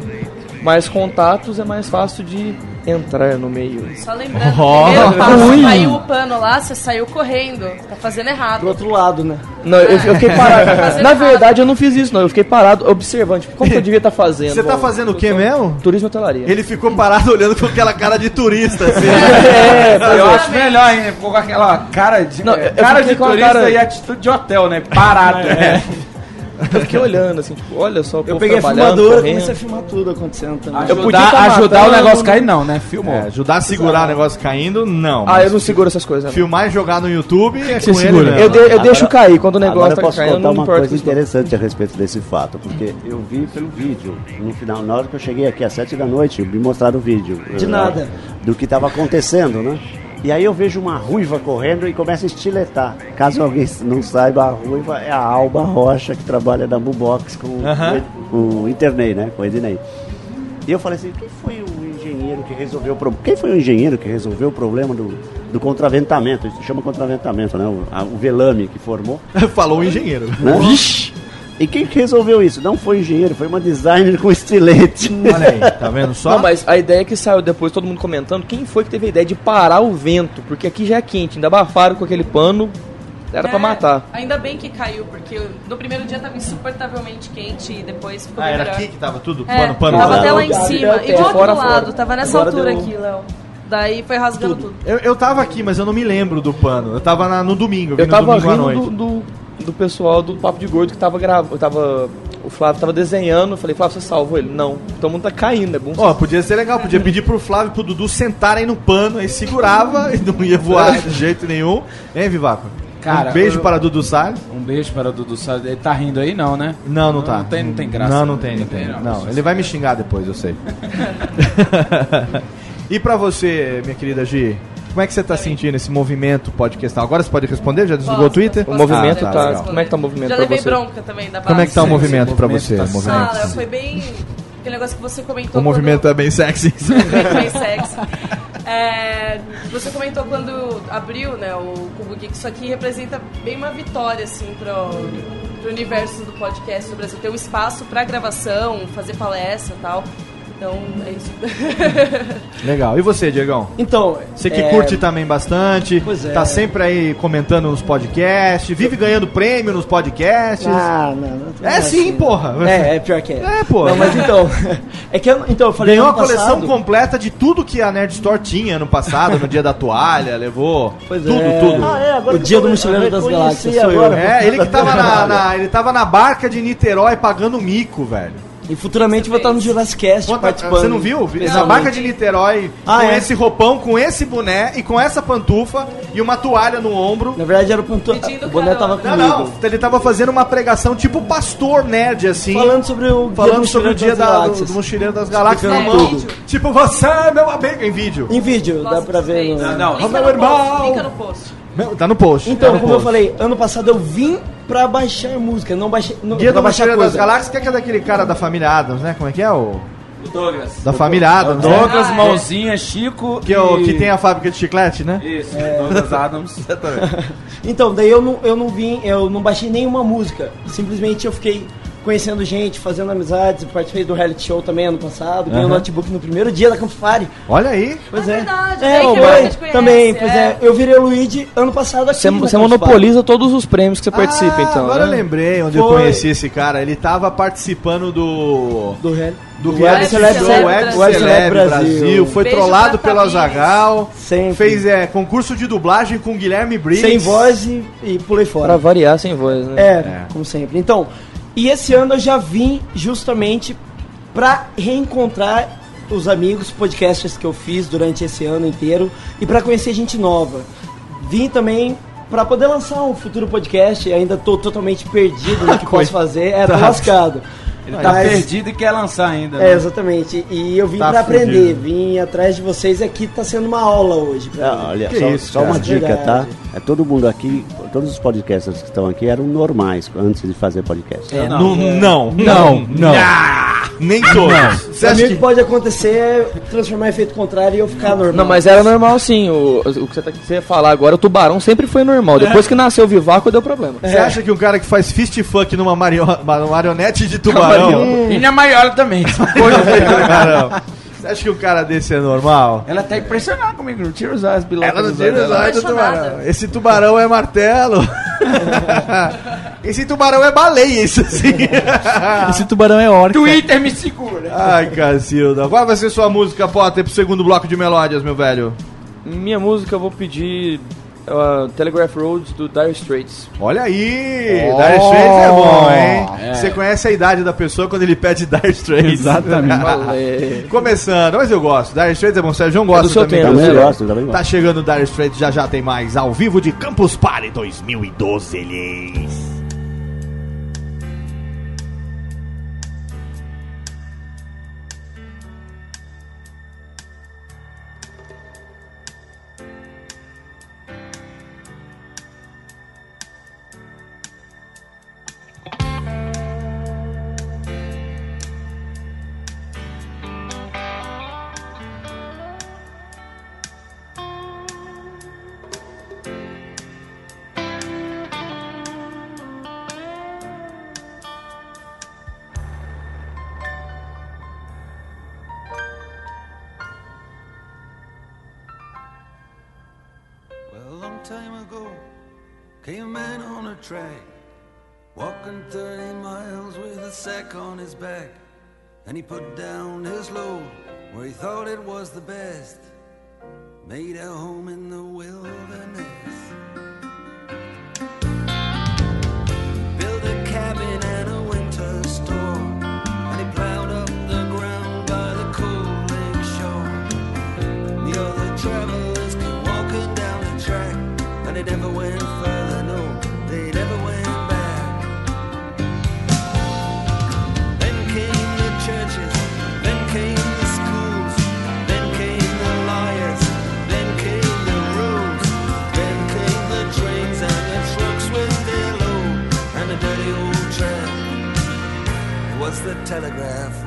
mais contatos, é mais fácil de entrar no meio. Só lembrando, Oh. primeiro passo, Ui. caiu o pano lá, você saiu correndo. Tá fazendo errado. Do outro lado, né? Não, eu, eu fiquei parado. Fazendo Na errado. verdade, eu não fiz isso, não. Eu fiquei parado observando. Tipo, como que eu devia estar fazendo? Você tá Bom, fazendo o sou mesmo? Turismo e hotelaria. Ele ficou parado olhando com aquela cara de turista, assim. É, eu é. acho melhor ficou com aquela cara de, Não, é, cara de turista cara- e atitude de hotel, né? Parado. né? Eu fiquei olhando, assim, tipo, olha só, Eu peguei a filmadora e comecei a filmar tudo acontecendo também. Eu podia Ajudar, tá ajudar o negócio cair, não, né? Filmou. É, ajudar a segurar o negócio caindo, não. Ah, eu não seguro essas coisas. não. Filmar e jogar no YouTube é Você com ele segura? Eu, de- eu Agora- deixo cair quando o negócio Agora eu tá posso caindo, contar não uma importa. coisa interessante a respeito desse fato, porque eu vi pelo vídeo, no final, na hora que eu cheguei aqui às sete da noite, me mostraram o vídeo. De eh, nada. Do que estava acontecendo, né? E aí eu vejo uma ruiva correndo e começa a estiletar. Caso alguém não saiba, a ruiva é a Alba Rocha, que trabalha na Bubox com, com o Internei, né? Com o Ednei. E eu falei assim, quem foi o engenheiro que resolveu o problema? Quem foi o engenheiro que resolveu o problema do, do contraventamento? Isso se chama contraventamento, né? O, a- o velame que formou. Falou o engenheiro. Né? E quem que resolveu isso? Não foi engenheiro, foi uma designer com estilete. Olha aí, tá vendo só? Não, mas a ideia que saiu depois, todo mundo comentando, quem foi que teve a ideia de parar o vento? Porque aqui já é quente, ainda abafaram com aquele pano, era pra É, matar. Ainda bem que caiu, porque no primeiro dia tava insuportavelmente quente e depois ficou Ah, bem era melhor. aqui que tava tudo? É, Pano, pano. tava até lá em cima, Fora, do lado, fora. tava nessa Agora altura deu- aqui, Léo. Daí foi rasgando tudo. Eu, eu tava aqui, mas eu não me lembro do pano. Eu tava na- no domingo, vi Eu no tava domingo à noite. do, do, do pessoal do Papo de Gordo que tava gravando. Tava, o Flávio tava desenhando. Eu falei, Flávio, você salvou ele? Não. Todo mundo tá caindo, é bom. Ó, podia ser legal, podia pedir pro Flávio e pro Dudu sentarem no pano, aí segurava e não ia voar de jeito nenhum. Hein, Vivaco? Cara, um beijo eu- para Dudu Salles. Um beijo para o Dudu Salles. Ele tá rindo aí, não, né? Não, não tá. Não tem, não tem graça. Não, não tem, não tem. Não, ele vai me xingar depois, eu sei. e pra você, minha querida Gi, como é que você tá sentindo esse movimento podcastal? Agora você pode responder? Já desligou o Posso, Twitter? O movimento Ah, tá. Como é que tá o movimento Já pra levei você? bronca também da base. Como é que tá o movimento o movimento você? tá- O Ah, movimento, foi bem... Aquele negócio que você comentou o movimento é bem sexy. quando... bem sexy. É, você comentou quando abriu né, o Cubo Geek, isso aqui representa bem uma vitória assim, pro, pro universo do podcast do Brasil. Ter um espaço pra gravação, fazer palestra e tal. Então, é isso. Legal. E você, Diegão? Então, Você que é, curte também bastante, Pois é. tá sempre aí comentando nos podcasts, vive ganhando prêmio nos podcasts. Ah, não, não, É é sim, assim. porra. É, é pior que é. É, pô. Não, mas então. É que eu, então, eu falei Ganhou a coleção passado- completa de tudo que a Nerd Store tinha ano passado, no dia da toalha, levou Pois tudo, é. tudo. Ah, é, agora O dia do Mochileiro das Galáxias sou eu. É, ele que tava na, na- ele tava na barca de Niterói pagando mico, velho. E futuramente vou estar no Jurassic Cast participando. Você não viu? Pessoalmente. barca de Niterói, Ah, com é? esse roupão, com esse boné e com essa pantufa e uma toalha no ombro. Na verdade era o pantu... o boné tava Não, comigo. não, ele tava fazendo uma pregação tipo pastor nerd, assim. Falando sobre o dia Falando do sobre o dia Mochileiro das da- do, Galáxias. do Mochileiro das Galáxias na mão. tudo. Tipo, você é meu amigo em vídeo. Em vídeo, dá pra ver no... Não, Linka meu no irmão. post, no post. Meu, Tá no post. Então, tá no como eu post. falei, ano passado eu vim pra baixar música, não baixei. Não, Guia do baixar Mochileiro das. Galáxias, que é que é daquele cara da família Adams, né? Como é que é? O... O Douglas. Da família Adams. né? Douglas, Mãozinha, Chico. Que, é o, e- que tem a fábrica de chiclete, né? Isso, Douglas Adams. Então, daí eu não, eu não vim, eu não baixei nenhuma música. Simplesmente eu fiquei conhecendo gente, fazendo amizades, participei do reality show também ano passado, ganhei um Aham. notebook no primeiro dia da Campus Party. Olha aí. Pois É é. verdade, É, bem o também, pois é. é. Eu virei o Luigi ano passado aqui. Você, monopoliza todos os prêmios que você participa, Ah, então. Agora né? eu lembrei onde eu Foi. conheci esse cara. Ele tava participando do. Do Real. Do Do reality Web Celeb Brasil. Brasil. Foi Beijo trollado Tamires. Azagal. Sempre. Fez é, concurso de dublagem com Guilherme Briggs. Sem voz e, e pulei fora. Pra variar sem voz, né? É, como sempre. Então, e esse ano eu já vim justamente pra reencontrar os amigos podcasters que eu fiz durante esse ano inteiro e pra conhecer gente nova. Vim também pra poder lançar um futuro podcast, ainda tô totalmente perdido no que posso fazer, é, tô Tá. lascado. Ele tá Mas- perdido e quer lançar ainda. É, né? exatamente. E eu vim Tá pra fudido. aprender, vim atrás de vocês aqui, tá sendo uma aula hoje. pra Ah, olha, Que só, isso, só uma dica, Verdade. tá? É todo mundo aqui, todos os podcasters que estão aqui eram normais antes de fazer podcast. É, Não, não, Não, não. Ah, nem todos. Você Pra mim acha o que pode acontecer é transformar em efeito contrário e eu ficar normal. Não, mas era normal sim. O, o que você, tá, que você ia falar agora, o tubarão sempre foi normal. Depois que nasceu o Vivaco, deu problema. Você acha que um cara que faz fist fuck numa mario... uma marionete de tubarão... E na Maiola também. Tubarão. Você acha que um cara desse é normal? Ela tá impressionada comigo, não tira os as bilocas Ela não tira olhos os olhos do apaixonada. tubarão. Esse tubarão é martelo. Esse tubarão é baleia, isso sim. Esse tubarão é orca. Twitter me segura. Ai, Cacilda. Qual vai ser sua música, Potter, pro segundo bloco de melódias, meu velho? Minha música eu vou pedir uh, Telegraph Road do Dire Straits. Olha aí! Oh. Dire Straits é bom, hein? É. Você conhece a idade da pessoa quando ele pede Dire Straits. Exatamente. Começando, mas eu gosto. Dire Straits é bom. Sérgio gosta É do seu também. tempo, tá? né? Também gosto, também gosto. Tá chegando o Dire Straits, já já tem mais. Ao vivo de Campus Party 2012, eles. And he put down his load where he thought it was the best, made a home in the wilderness. The telegraph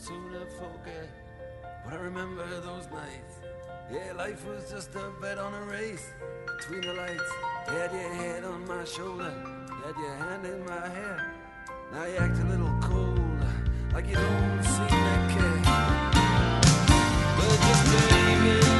soon I forget. But I remember those nights. Yeah, life was just a bet on a race. Between the lights, you had your head on my shoulder, you had your hand in my hair. Now you act a little cold, like you don't seem to care. But just believe it.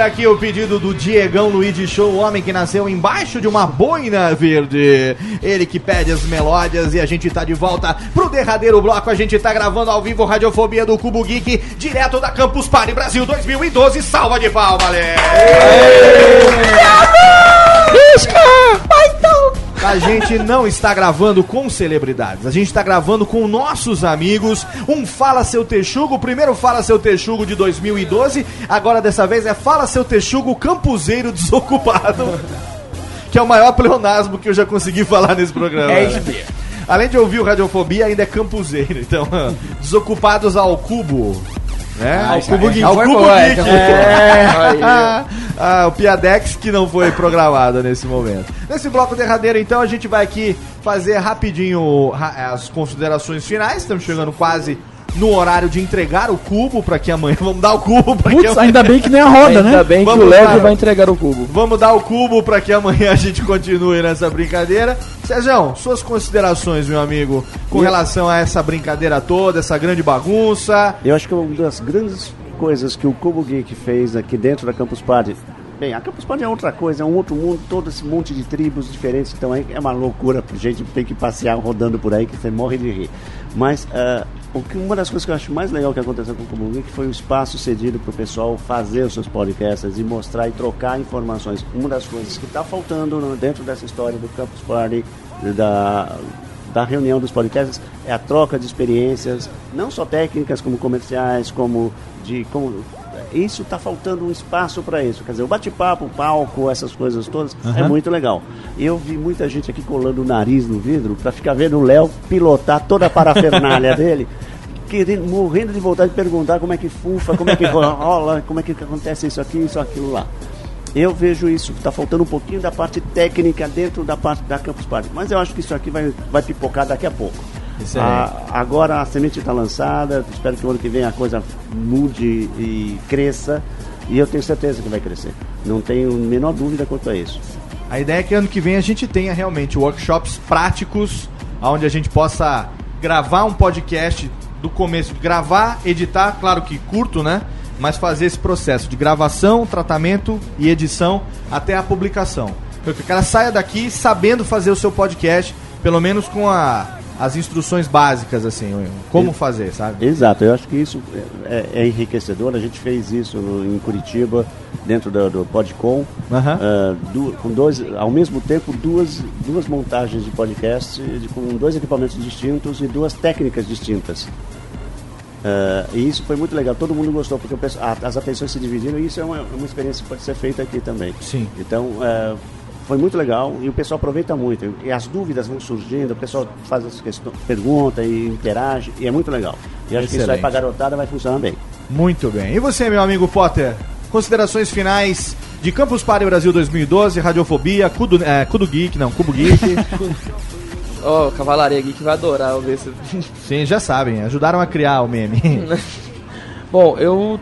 Aqui o pedido do Diegão Luigi Show, o homem que nasceu embaixo de uma boina verde. Ele que pede as melódias e a gente tá de volta pro derradeiro bloco. A gente tá gravando ao vivo Radiofobia do Cubo Geek, direto da Campus Party Brasil 2012. Salva de palma, galera! A gente não está gravando com celebridades, a gente está gravando com nossos amigos. Um Fala Seu Texugo, o primeiro Fala Seu Texugo de 2012, agora dessa vez é Fala Seu Texugo Campuseiro Desocupado, que é o maior pleonasmo que eu já consegui falar nesse programa. É isso. Além de ouvir o Radiofobia, ainda é campuseiro, então, desocupados ao cubo. Né? Ah, ao cubo geek. Ao cubo boa. É. Ah, o Piadex que não foi programado nesse momento. Nesse bloco derradeiro, então, a gente vai aqui fazer rapidinho ra- as considerações finais. Estamos chegando quase no horário de entregar o cubo para que amanhã. Vamos dar o cubo para que amanhã. ainda bem que nem a roda, né? Ainda bem que Vamos o Lego lá. vai entregar o cubo. Vamos dar o cubo para que amanhã a gente continue nessa brincadeira. Sérgio, suas considerações, meu amigo, com Eu- relação a essa brincadeira toda, essa grande bagunça. Eu acho que uma das grandes coisas que o Cubo Geek fez aqui dentro da Campus Party. Bem, a Campus Party é outra coisa, é um outro mundo, todo esse monte de tribos diferentes, então é uma loucura pra gente ter que passear rodando por aí que você morre de rir. Mas que, uma das coisas que eu acho mais legal que aconteceu com o Cubo Geek foi o espaço cedido para o pessoal fazer os seus podcasts e mostrar e trocar informações. Uma das coisas que está faltando dentro dessa história do Campus Party, da, da reunião dos podcasts é a troca de experiências, não só técnicas como comerciais, como de como isso está faltando um espaço para isso. Quer dizer, o bate-papo, o palco, essas coisas todas é Aham. muito legal. Eu vi muita gente aqui colando o nariz no vidro para ficar vendo o Léo pilotar toda a parafernália dele. Querendo, morrendo de vontade de perguntar como é que fufa, como é que rola, como é que acontece isso aqui, isso aquilo lá. Eu vejo isso, está faltando um pouquinho da parte técnica dentro da parte da Campus Party. Mas eu acho que isso aqui vai, vai pipocar daqui a pouco. Excelente. Ah, agora a semente está lançada, espero que o ano que vem a coisa mude e cresça. E eu tenho certeza que vai crescer. Não tenho a menor dúvida quanto a isso. A ideia é que ano que vem a gente tenha realmente workshops práticos, onde a gente possa gravar um podcast do começo, gravar, editar, claro que curto, né? Mas fazer esse processo de gravação, tratamento e edição até a publicação. Que o cara saia daqui sabendo fazer o seu podcast, pelo menos com a- as instruções básicas, assim, como fazer, sabe? Exato, eu acho que isso é, é enriquecedor. A gente fez isso em Curitiba, dentro do, do Podcom, Aham. ah, du- com dois, ao mesmo tempo, duas, duas montagens de podcast de- com dois equipamentos distintos e duas técnicas distintas. Ah, e isso foi muito legal, todo mundo gostou, porque o pesso- a- as atenções se dividiram e isso é uma, uma experiência que pode ser feita aqui também. Sim. Então, ah, foi muito legal e o pessoal aproveita muito. E as dúvidas vão surgindo, o pessoal faz as questões, pergunta e interage, e é muito legal. E acho que isso aí Excelente. pra garotada vai funcionar bem. Muito bem. E você, meu amigo Potter? Considerações finais de Campus Party Brasil 2012, Radiofobia, Cudo, é, Cudo Geek, não, Cubo Geek. Ó, Cavalaria Geek vai adorar ver esse. Sim, já sabem, ajudaram a criar o meme. Bom, eu.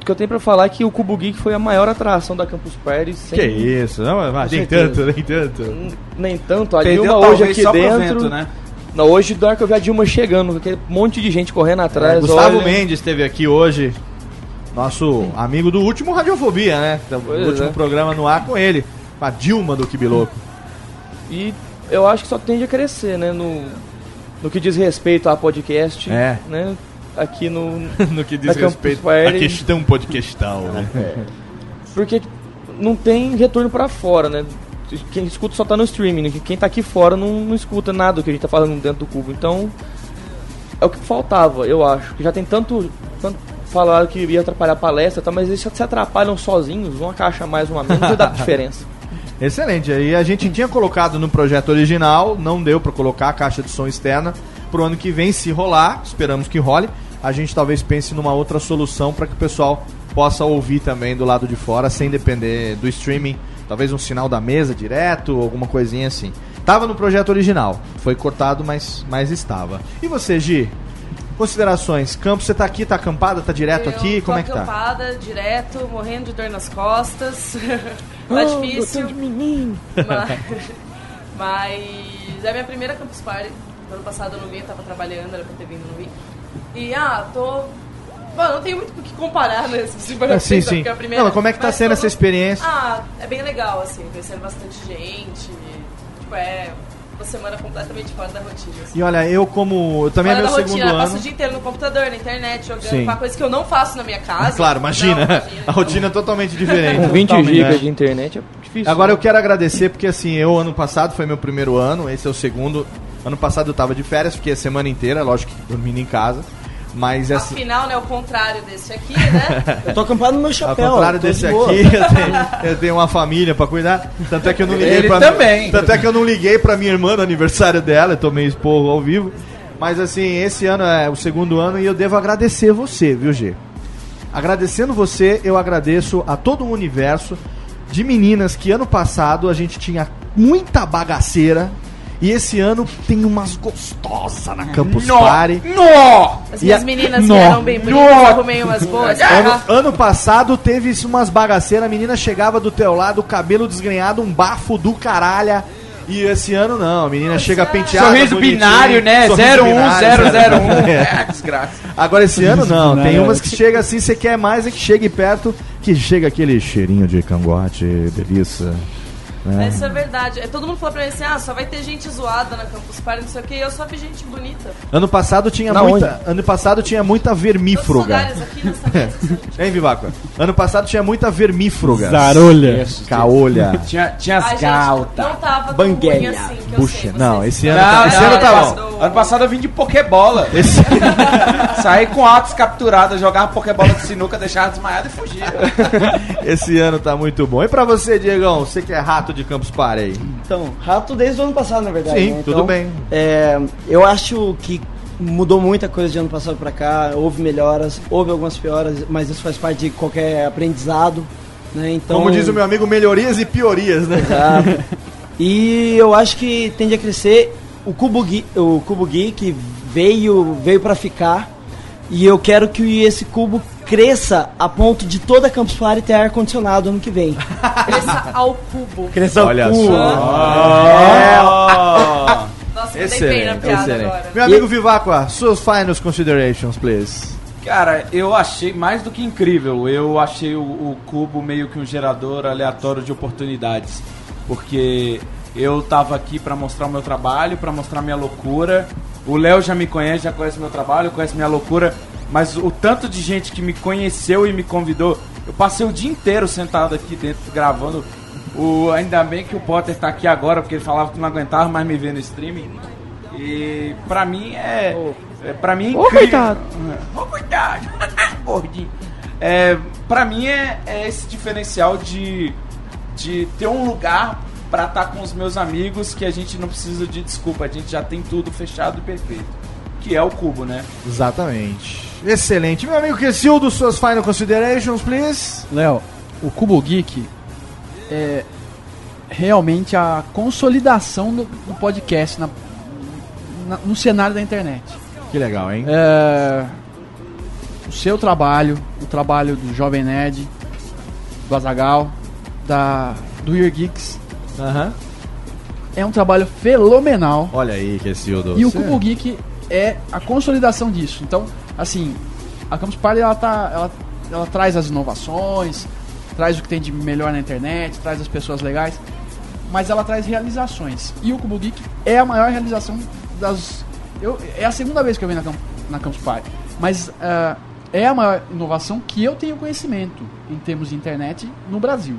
O que eu tenho pra falar é que o Cubo Geek foi a maior atração da Campus Party. sem- Que isso, não, mas nem tanto, nem tanto. N- Nem tanto, a Perdeu Dilma hoje aqui dentro. vento, né? Não, hoje do que eu vi a Dilma chegando, com aquele monte de gente correndo atrás. É, Gustavo olha. Mendes esteve aqui hoje, nosso amigo do último Radiofobia, né? Do Pois último é. programa no ar com ele, com a Dilma do Kibiloco. E eu acho que só tende a crescer, né? No, no que diz respeito a podcast. É. Né? Aqui no. no que diz respeito à questão podcastal, né? Porque não tem retorno pra fora, né? Quem escuta só tá no streaming, né? quem tá aqui fora não, não escuta nada do que a gente tá falando dentro do cubo. Então, é o que faltava, eu acho. Que já tem tanto, tanto falaram que ia atrapalhar a palestra, tá, mas eles se atrapalham sozinhos, uma caixa a mais, uma menos, não dá diferença. Excelente. Aí a gente tinha colocado no projeto original, não deu pra colocar a caixa de som externa pro ano que vem, se rolar, esperamos que role. A gente talvez pense numa outra solução para que o pessoal possa ouvir também do lado de fora, sem depender do streaming. Talvez um sinal da mesa direto, alguma coisinha assim. Tava no projeto original, foi cortado, mas, mas estava. E você, Gi? Considerações. Campo, você tá aqui, tá acampada, tá direto aqui? Eu tô Como é que tá? acampada, direto, morrendo de dor nas costas. tá Oh, difícil. de menino. Mas, mas é a minha primeira Campus Party. No ano passado eu não vi, eu tava trabalhando, era pra ter vindo, não vi. E, ah, tô... Mano, não tem muito o que comparar, né? Se você for Ah, sim, sim. porque é a primeira- Não, como é que tá sendo todo- essa experiência? Ah, é bem legal, assim, conhecendo bastante gente. Tipo, é uma semana completamente fora da rotina. assim. E olha, eu como. Também fora é meu da segundo rotina, eu passo ano. o dia inteiro no computador, na internet, jogando, Sim. uma coisa que eu não faço na minha casa. Claro, imagina. Não, A rotina é totalmente diferente. Com 20 Totalmente, GB né? de internet é difícil. Agora eu quero agradecer porque assim, eu ano passado foi meu primeiro ano, esse é o segundo. Ano passado eu tava de férias, fiquei a semana inteira, lógico que dormindo em casa. Mas assim. Afinal, né, o contrário desse aqui, né? Eu tô acampado no meu chapéu. Ao contrário desse de aqui, eu tenho, eu tenho uma família pra cuidar. Tanto é que eu não liguei Ele pra também. Tanto é que eu não liguei pra minha irmã no aniversário dela, eu tomei esporro ao vivo. Mas assim, esse ano é o segundo ano e eu devo agradecer você, viu, G? Agradecendo você, eu agradeço a todo o universo de meninas que ano passado a gente tinha muita bagaceira. E esse ano tem umas gostosas na Campus Nó, Party. nó! As minhas a- meninas Nó, vieram bem bonitas, eu arrumei umas boas. Ano, ano passado teve isso, umas bagaceiras, a menina chegava do teu lado, cabelo desgrenhado, um bafo do caralho. E esse ano não, a menina chega penteada. Sorriso binário, né? sorriso 01, binário, 001. É. É, desgraça. Agora esse ano não, binário. tem umas que chega assim, você quer mais é que chegue perto, que chega aquele cheirinho de cangote, delícia. Né? Isso é verdade. É, Todo mundo falou pra mim assim, ah, só vai ter gente zoada na Campus Party, não sei o que, e eu só vi gente bonita. Ano passado tinha Na muita, ano passado tinha muita vermífruga. lugares aqui nessa. Hein, Vivaco? Ano passado tinha muita vermífruga. Zarolha. Caolha. Tinha, tinha as galtas. não tava ruim assim, Bucha. sei. Não, esse ano, Não, esse não, ano tá bom. Ano passado eu vim de Pokébola. Esse... Saí com atos capturadas, jogava Pokébola de sinuca, deixava desmaiado e fugia. Esse ano tá muito bom. E pra você, Diegão? Você que é rato de Campus Party aí? Então, rato desde o ano passado, na verdade. Sim, né? tudo Então, bem. é, eu acho que mudou muita coisa de ano passado pra cá. Houve melhoras, houve algumas pioras, mas isso faz parte de qualquer aprendizado. Né? Então, Como diz o meu amigo, melhorias e piorias, né? Exato. E eu acho que tende a crescer. O Cubo Geek, o Cubo Geek veio, veio para ficar. E eu quero que esse cubo cresça a ponto de toda a Campus Party ter ar-condicionado ano que vem. Cresça ao cubo. Cresça ao Olha cubo. só. Nossa, eu dei bem na Excelente, piada excelente. agora. Meu amigo Vivacqua, suas finals considerations, please. Cara, eu achei mais do que incrível. Eu achei o, o cubo meio que um gerador aleatório de oportunidades. Porque eu tava aqui pra mostrar o meu trabalho, pra mostrar minha loucura. O Léo já me conhece, já conhece meu trabalho, conhece minha loucura. Mas o tanto de gente que me conheceu e me convidou. Eu passei o dia inteiro sentado aqui dentro gravando. O, ainda bem que o Potter tá aqui agora, porque ele falava que não aguentava mais me ver no streaming. E pra mim é. é pra mim é Ô, incrível. coitado. Ô, coitado. Gordinho. É, pra mim é, é esse diferencial de, de ter um lugar pra estar com os meus amigos que a gente não precisa de desculpa, a gente já tem tudo fechado e perfeito. Que é o cubo, né? Exatamente. Excelente. Meu amigo Quessildo, suas final considerations, please. Léo, o Cubo Geek é realmente a consolidação do, do podcast na- na- no cenário da internet. Que legal, hein? É, o seu trabalho, o trabalho do Jovem Nerd, do Azagal, da, do Ear Geeks, Aham. é um trabalho fenomenal. Olha aí, Quessildo. E o Cubo Geek é a consolidação disso. Então, assim, a Campus Party ela, tá, ela, ela traz as inovações, traz o que tem de melhor na internet, traz as pessoas legais, mas ela traz realizações. E o Cubo Geek é a maior realização das. Eu, é a segunda vez que eu venho na, Camp- na Campus Party, mas ah, é a maior inovação que eu tenho conhecimento em termos de internet no Brasil.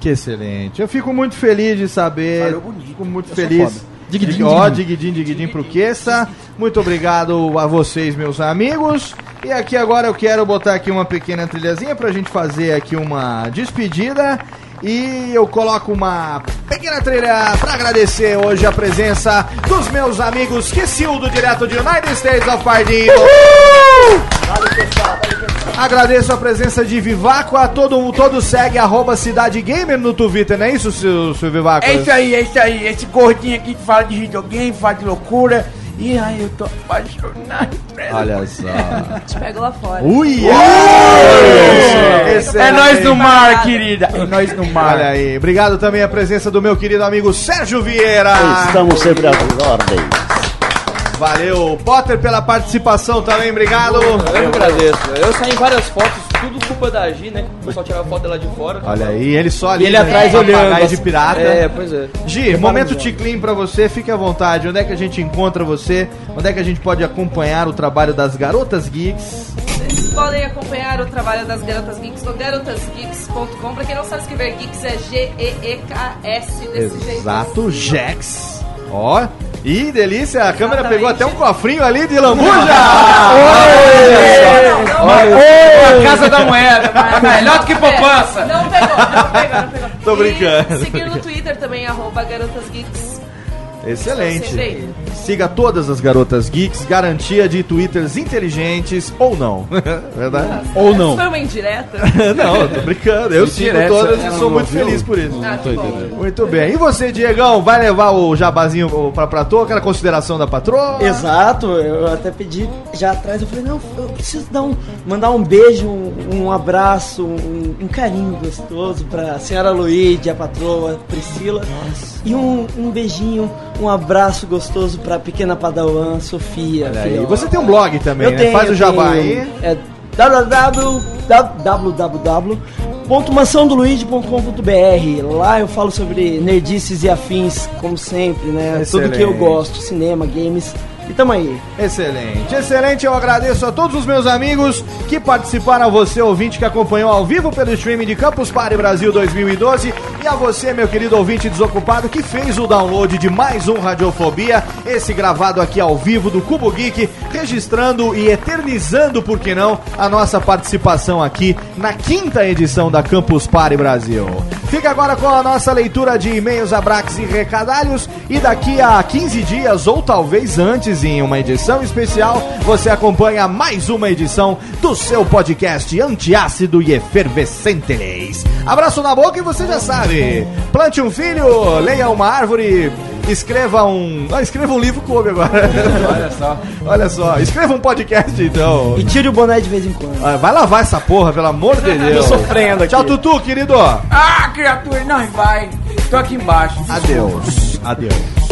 Que excelente. Eu fico muito feliz de saber. Falou bonito. Fico muito Eu sou feliz. Digidin, Ó, digidin. digidin, pro Queça. Muito obrigado a vocês, meus amigos. E aqui agora eu quero botar aqui uma pequena trilhazinha pra gente fazer aqui uma despedida. E eu coloco uma pequena trilha pra agradecer hoje a presença dos meus amigos Quessildo, direto de United States of Pardinho. Agradeço a presença de Vivaco, a todo todo segue arroba Cidade Gamer no Twitter, não é isso, seu, seu Vivaco? É isso aí, é isso aí. Esse gordinho aqui que fala de videogame, fala de loucura. E aí, eu tô apaixonado. Olha só. Te pego lá fora. Ui! É nós no mar, querida. É nós no mar. Olha aí. Obrigado também a presença do meu querido amigo Sérgio Vieira. Estamos sempre às ordens. Valeu, Potter, pela participação também, obrigado. Eu que agradeço. Eu saí em várias fotos, tudo culpa da Gi, né? O pessoal tirava foto dela de fora. Olha aí, ele só ali. E ele atrás né, olhando, papagaio de pirata. É, pois é. Gi, momento Ticlin pra você, fique à vontade. Onde é que a gente encontra você? Onde é que a gente pode acompanhar o trabalho das garotas geeks? Vocês podem acompanhar o trabalho das Garotas Geeks no garotasgeeks.com. Pra quem não sabe escrever Geeks, é G-E-E-K-S desse jeito. Exato, Jax. Ó, ih, delícia, a câmera Exatamente. pegou até um cofrinho ali de lambuja. A casa da moeda, melhor do que poupança. Não pegou, não pegou, não pegou. Tô brincando. E seguir no Twitter também, arroba Garotas Geeks. Excelente. Siga todas as garotas geeks, garantia de twitters inteligentes ou não. Verdade? Ou não. Foi uma indireta? não, eu tô brincando. Eu sigo todas e não sou muito feliz por isso. Ah, que bom. Muito bem. E você, Diegão, vai levar o jabazinho pra Platô, aquela consideração da patroa? Exato, eu até pedi já atrás, eu falei, não, eu preciso dar um, mandar um beijo, um, um abraço, um, um carinho gostoso pra senhora Luíde, a patroa, Priscila. E um, um beijinho, um abraço gostoso pra pequena padawan, Sofia. Filhota. Você tem um blog também, Eu né? tenho, Faz o jabá tenho. aí. É www.mansãodoluigi.com.br Lá eu falo sobre nerdices e afins, como sempre, né? Tudo que eu Excelente. gosto, cinema, games. E tamo aí. Excelente, excelente. Eu agradeço a todos os meus amigos que participaram, a você, ouvinte, que acompanhou ao vivo pelo streaming de Campus Party Brasil 2012 e a você, meu querido ouvinte desocupado, que fez o download de mais um Radiofobia, esse gravado aqui ao vivo do Cubo Geek, registrando e eternizando, por que não, a nossa participação aqui na quinta edição da Campus Party Brasil. Fica agora com a nossa leitura de e-mails, abraques e recadalhos e daqui a 15 dias ou talvez antes em uma edição especial, você acompanha mais uma edição do seu podcast antiácido e efervescente. Abraço na boca e você já sabe. Plante um filho, leia uma árvore, escreva um, ah, escreva um livro coube agora. Olha só. Olha só, escreva um podcast então. E tire o boné de vez em quando. Ah, Vai lavar essa porra, pelo amor de Deus. Tô sofrendo aqui. Tchau, Tutu, querido. Ah, criatura, não vai. Tô aqui embaixo. Adeus. Adeus.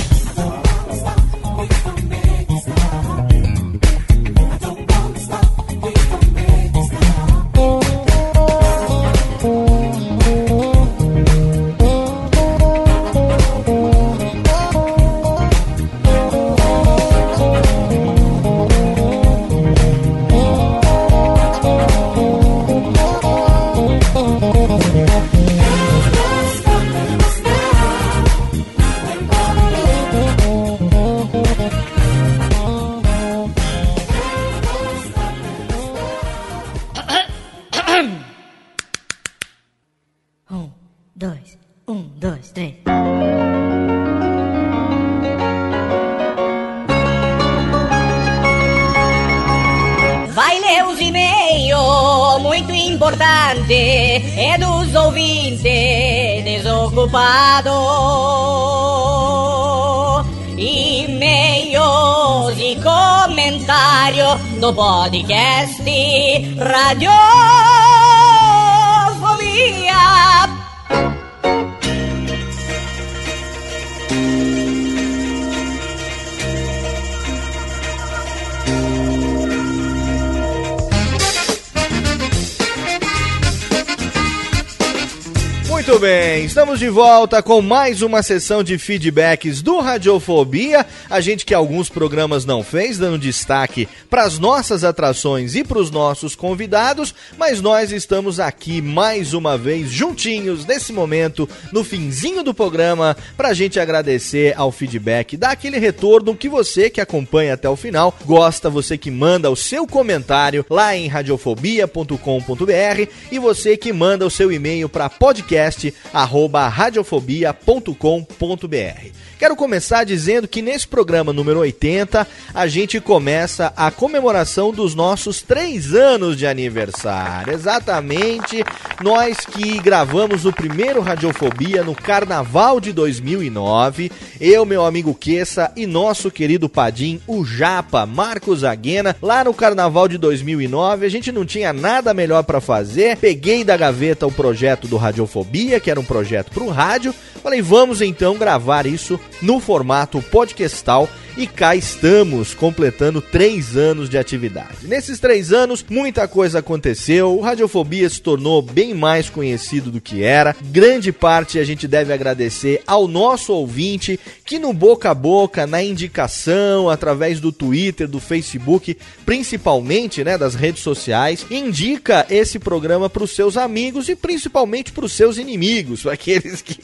Do podcast Radiofobia. De volta com mais uma sessão de feedbacks do Radiofobia. A gente que alguns programas não fez, dando destaque para as nossas atrações e para os nossos convidados, mas nós estamos aqui mais uma vez juntinhos nesse momento, no finzinho do programa, para a gente agradecer ao feedback, dar aquele retorno que você que acompanha até o final gosta, você que manda o seu comentário lá em radiofobia.com.br e você que manda o seu e-mail para podcast arroba radiofobia.com.br. Quero começar dizendo que nesse programa número 80 a gente começa a comemoração dos nossos três anos de aniversário. Exatamente, nós que gravamos o primeiro Radiofobia no Carnaval de 2009, eu, meu amigo Queça e nosso querido Padim, o Japa, Marcos Aguena, lá no Carnaval de 2009, a gente não tinha nada melhor para fazer, peguei da gaveta o projeto do Radiofobia, que era um projeto pro rádio, Falei, vamos então gravar isso no formato podcastal e cá estamos, completando três anos de atividade. Nesses três anos, muita coisa aconteceu, o Radiofobia se tornou bem mais conhecido do que era. Grande parte a gente deve agradecer ao nosso ouvinte, que no boca a boca, na indicação, através do Twitter, do Facebook, principalmente, né, das redes sociais, indica esse programa para os seus amigos e principalmente para os seus inimigos, aqueles que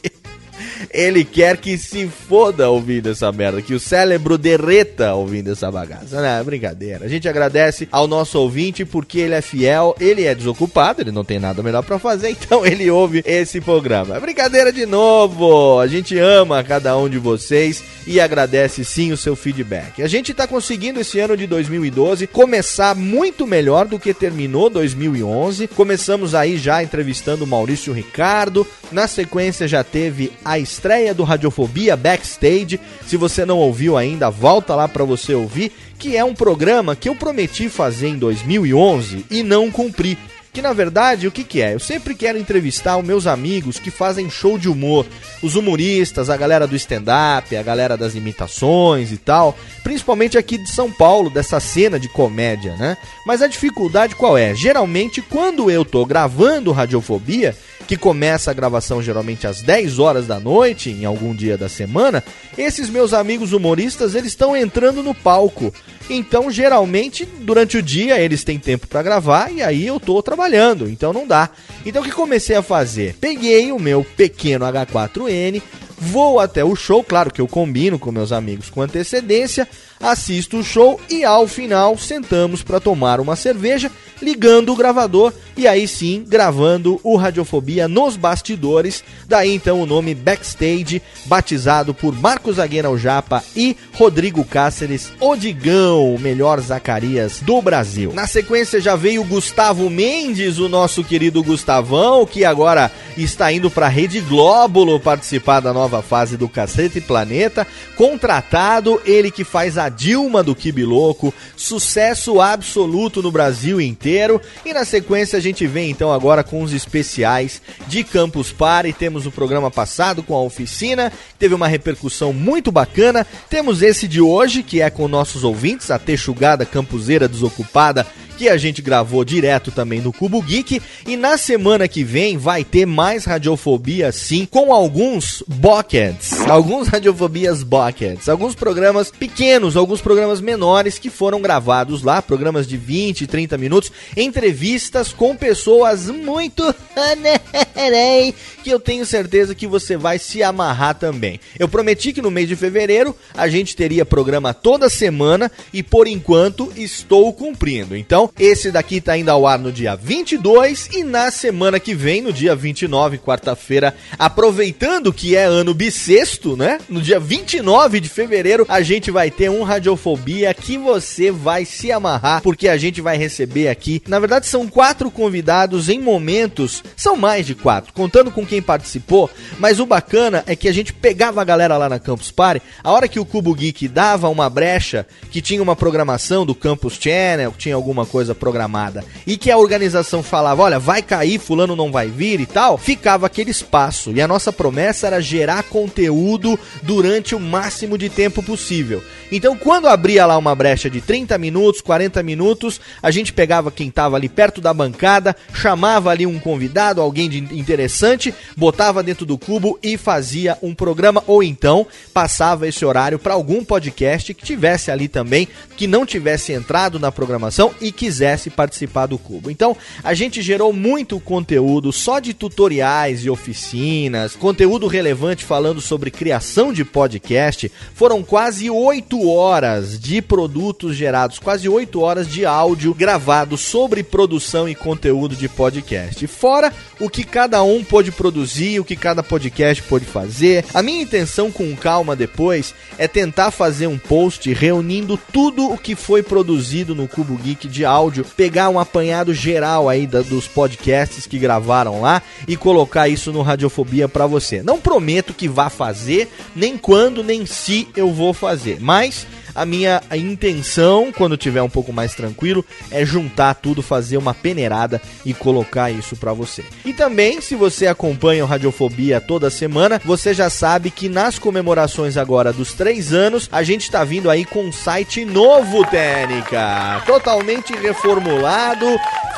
ele quer que se foda ouvindo essa merda, que o cérebro derreta ouvindo essa bagaça. Não, é brincadeira. A gente agradece ao nosso ouvinte porque ele é fiel, ele é desocupado, ele não tem nada melhor pra fazer, então ele ouve esse programa. É Brincadeira de novo. A gente ama cada um de vocês e agradece sim o seu feedback. A gente tá conseguindo esse ano de 2012 começar muito melhor do que terminou 2011. Começamos aí já entrevistando o Maurício Ricardo. Na sequência já teve a estreia do Radiofobia Backstage. Se você não ouviu ainda, volta lá para você ouvir, que é um programa que eu prometi fazer em 2011 e não cumpri. Que na verdade, o que, que é? Eu sempre quero entrevistar os meus amigos que fazem show de humor, os humoristas, a galera do stand-up, a galera das imitações e tal, principalmente aqui de São Paulo, dessa cena de comédia, né? Mas a dificuldade qual é? Geralmente, quando eu tô gravando Radiofobia, que começa a gravação geralmente às 10 horas da noite, em algum dia da semana, esses meus amigos humoristas, eles estão entrando no palco. Então, geralmente, durante o dia eles têm tempo para gravar e aí eu tô trabalhando, então não dá. Então o que comecei a fazer? Peguei o meu pequeno H4N, vou até o show, claro que eu combino com meus amigos com antecedência, assisto o show e ao final sentamos para tomar uma cerveja, ligando o gravador e aí sim gravando o Radiofobia nos bastidores. Daí então o nome Backstage, batizado por Marcos Aguena Japa e Rodrigo Cáceres, Odigão, o melhor Zacarias do Brasil. Na sequência já veio Gustavo Mendes, o nosso querido Gustavão, que agora está indo para a Rede Glóbulo participar da nova fase do Cacete Planeta, contratado, ele que faz a Dilma do Kibi Louco, sucesso absoluto no Brasil inteiro. E na sequência a gente vem então agora com os especiais de Campus Party. Temos o programa passado com a oficina, teve uma repercussão muito bacana. Temos esse de hoje, que é com nossos ouvintes, a Texugada Campuseira Desocupada que a gente gravou direto também no Cubo Geek. E na semana que vem vai ter mais radiofobia, sim, com alguns buckets. Alguns radiofobias buckets. Alguns programas pequenos, alguns programas menores que foram gravados lá. Programas de 20, 30 minutos. Entrevistas com pessoas muito. que eu tenho certeza que você vai se amarrar também. Eu prometi que no mês de fevereiro a gente teria programa toda semana e por enquanto estou cumprindo. Então, esse daqui tá indo ao ar no dia 22 e na semana que vem, no dia 29, quarta-feira, aproveitando que é ano bissexto, né? No dia 29 de fevereiro, a gente vai ter um Radiofobia que você vai se amarrar, porque a gente vai receber aqui. Na verdade, são quatro convidados em momentos, são mais de quatro, contando com quem participou, mas o bacana é que a gente pegava a galera lá na Campus Party, a hora que o Cubo Geek dava uma brecha, que tinha uma programação do Campus Channel, tinha alguma coisa programada, e que a organização falava, olha, vai cair, fulano não vai vir e tal, ficava aquele espaço. E a nossa promessa era gerar conteúdo durante o máximo de tempo possível. Então, quando abria lá uma brecha de 30 minutos, 40 minutos, a gente pegava quem estava ali perto da bancada, chamava ali um convidado, alguém de interessante, botava dentro do cubo e fazia um programa, ou então passava esse horário para algum podcast que tivesse ali também, que não tivesse entrado na programação e quisesse participar do cubo. Então, a gente gerou muito conteúdo só de tutoriais e oficinas, conteúdo relevante falando sobre criação de podcast. Foram quase 8 horas de produtos gerados, quase 8 horas de áudio gravado sobre produção e conteúdo de podcast. Fora o que cada um pôde produzir, o que cada podcast pôde fazer. A minha intenção com calma depois é tentar fazer um post reunindo tudo o que foi produzido no Cubo Geek de áudio, pegar um apanhado geral aí da, dos podcasts que gravaram lá e colocar isso no Radiofobia para você. Não prometo que vá fazer, nem quando, nem se eu vou fazer, mas A minha intenção, quando tiver um pouco mais tranquilo, é juntar tudo, fazer uma peneirada e colocar isso pra você. E também, se você acompanha o Radiofobia toda semana, você já sabe que nas comemorações agora dos três anos, a gente tá vindo aí com um site novo, Técnica. Totalmente reformulado,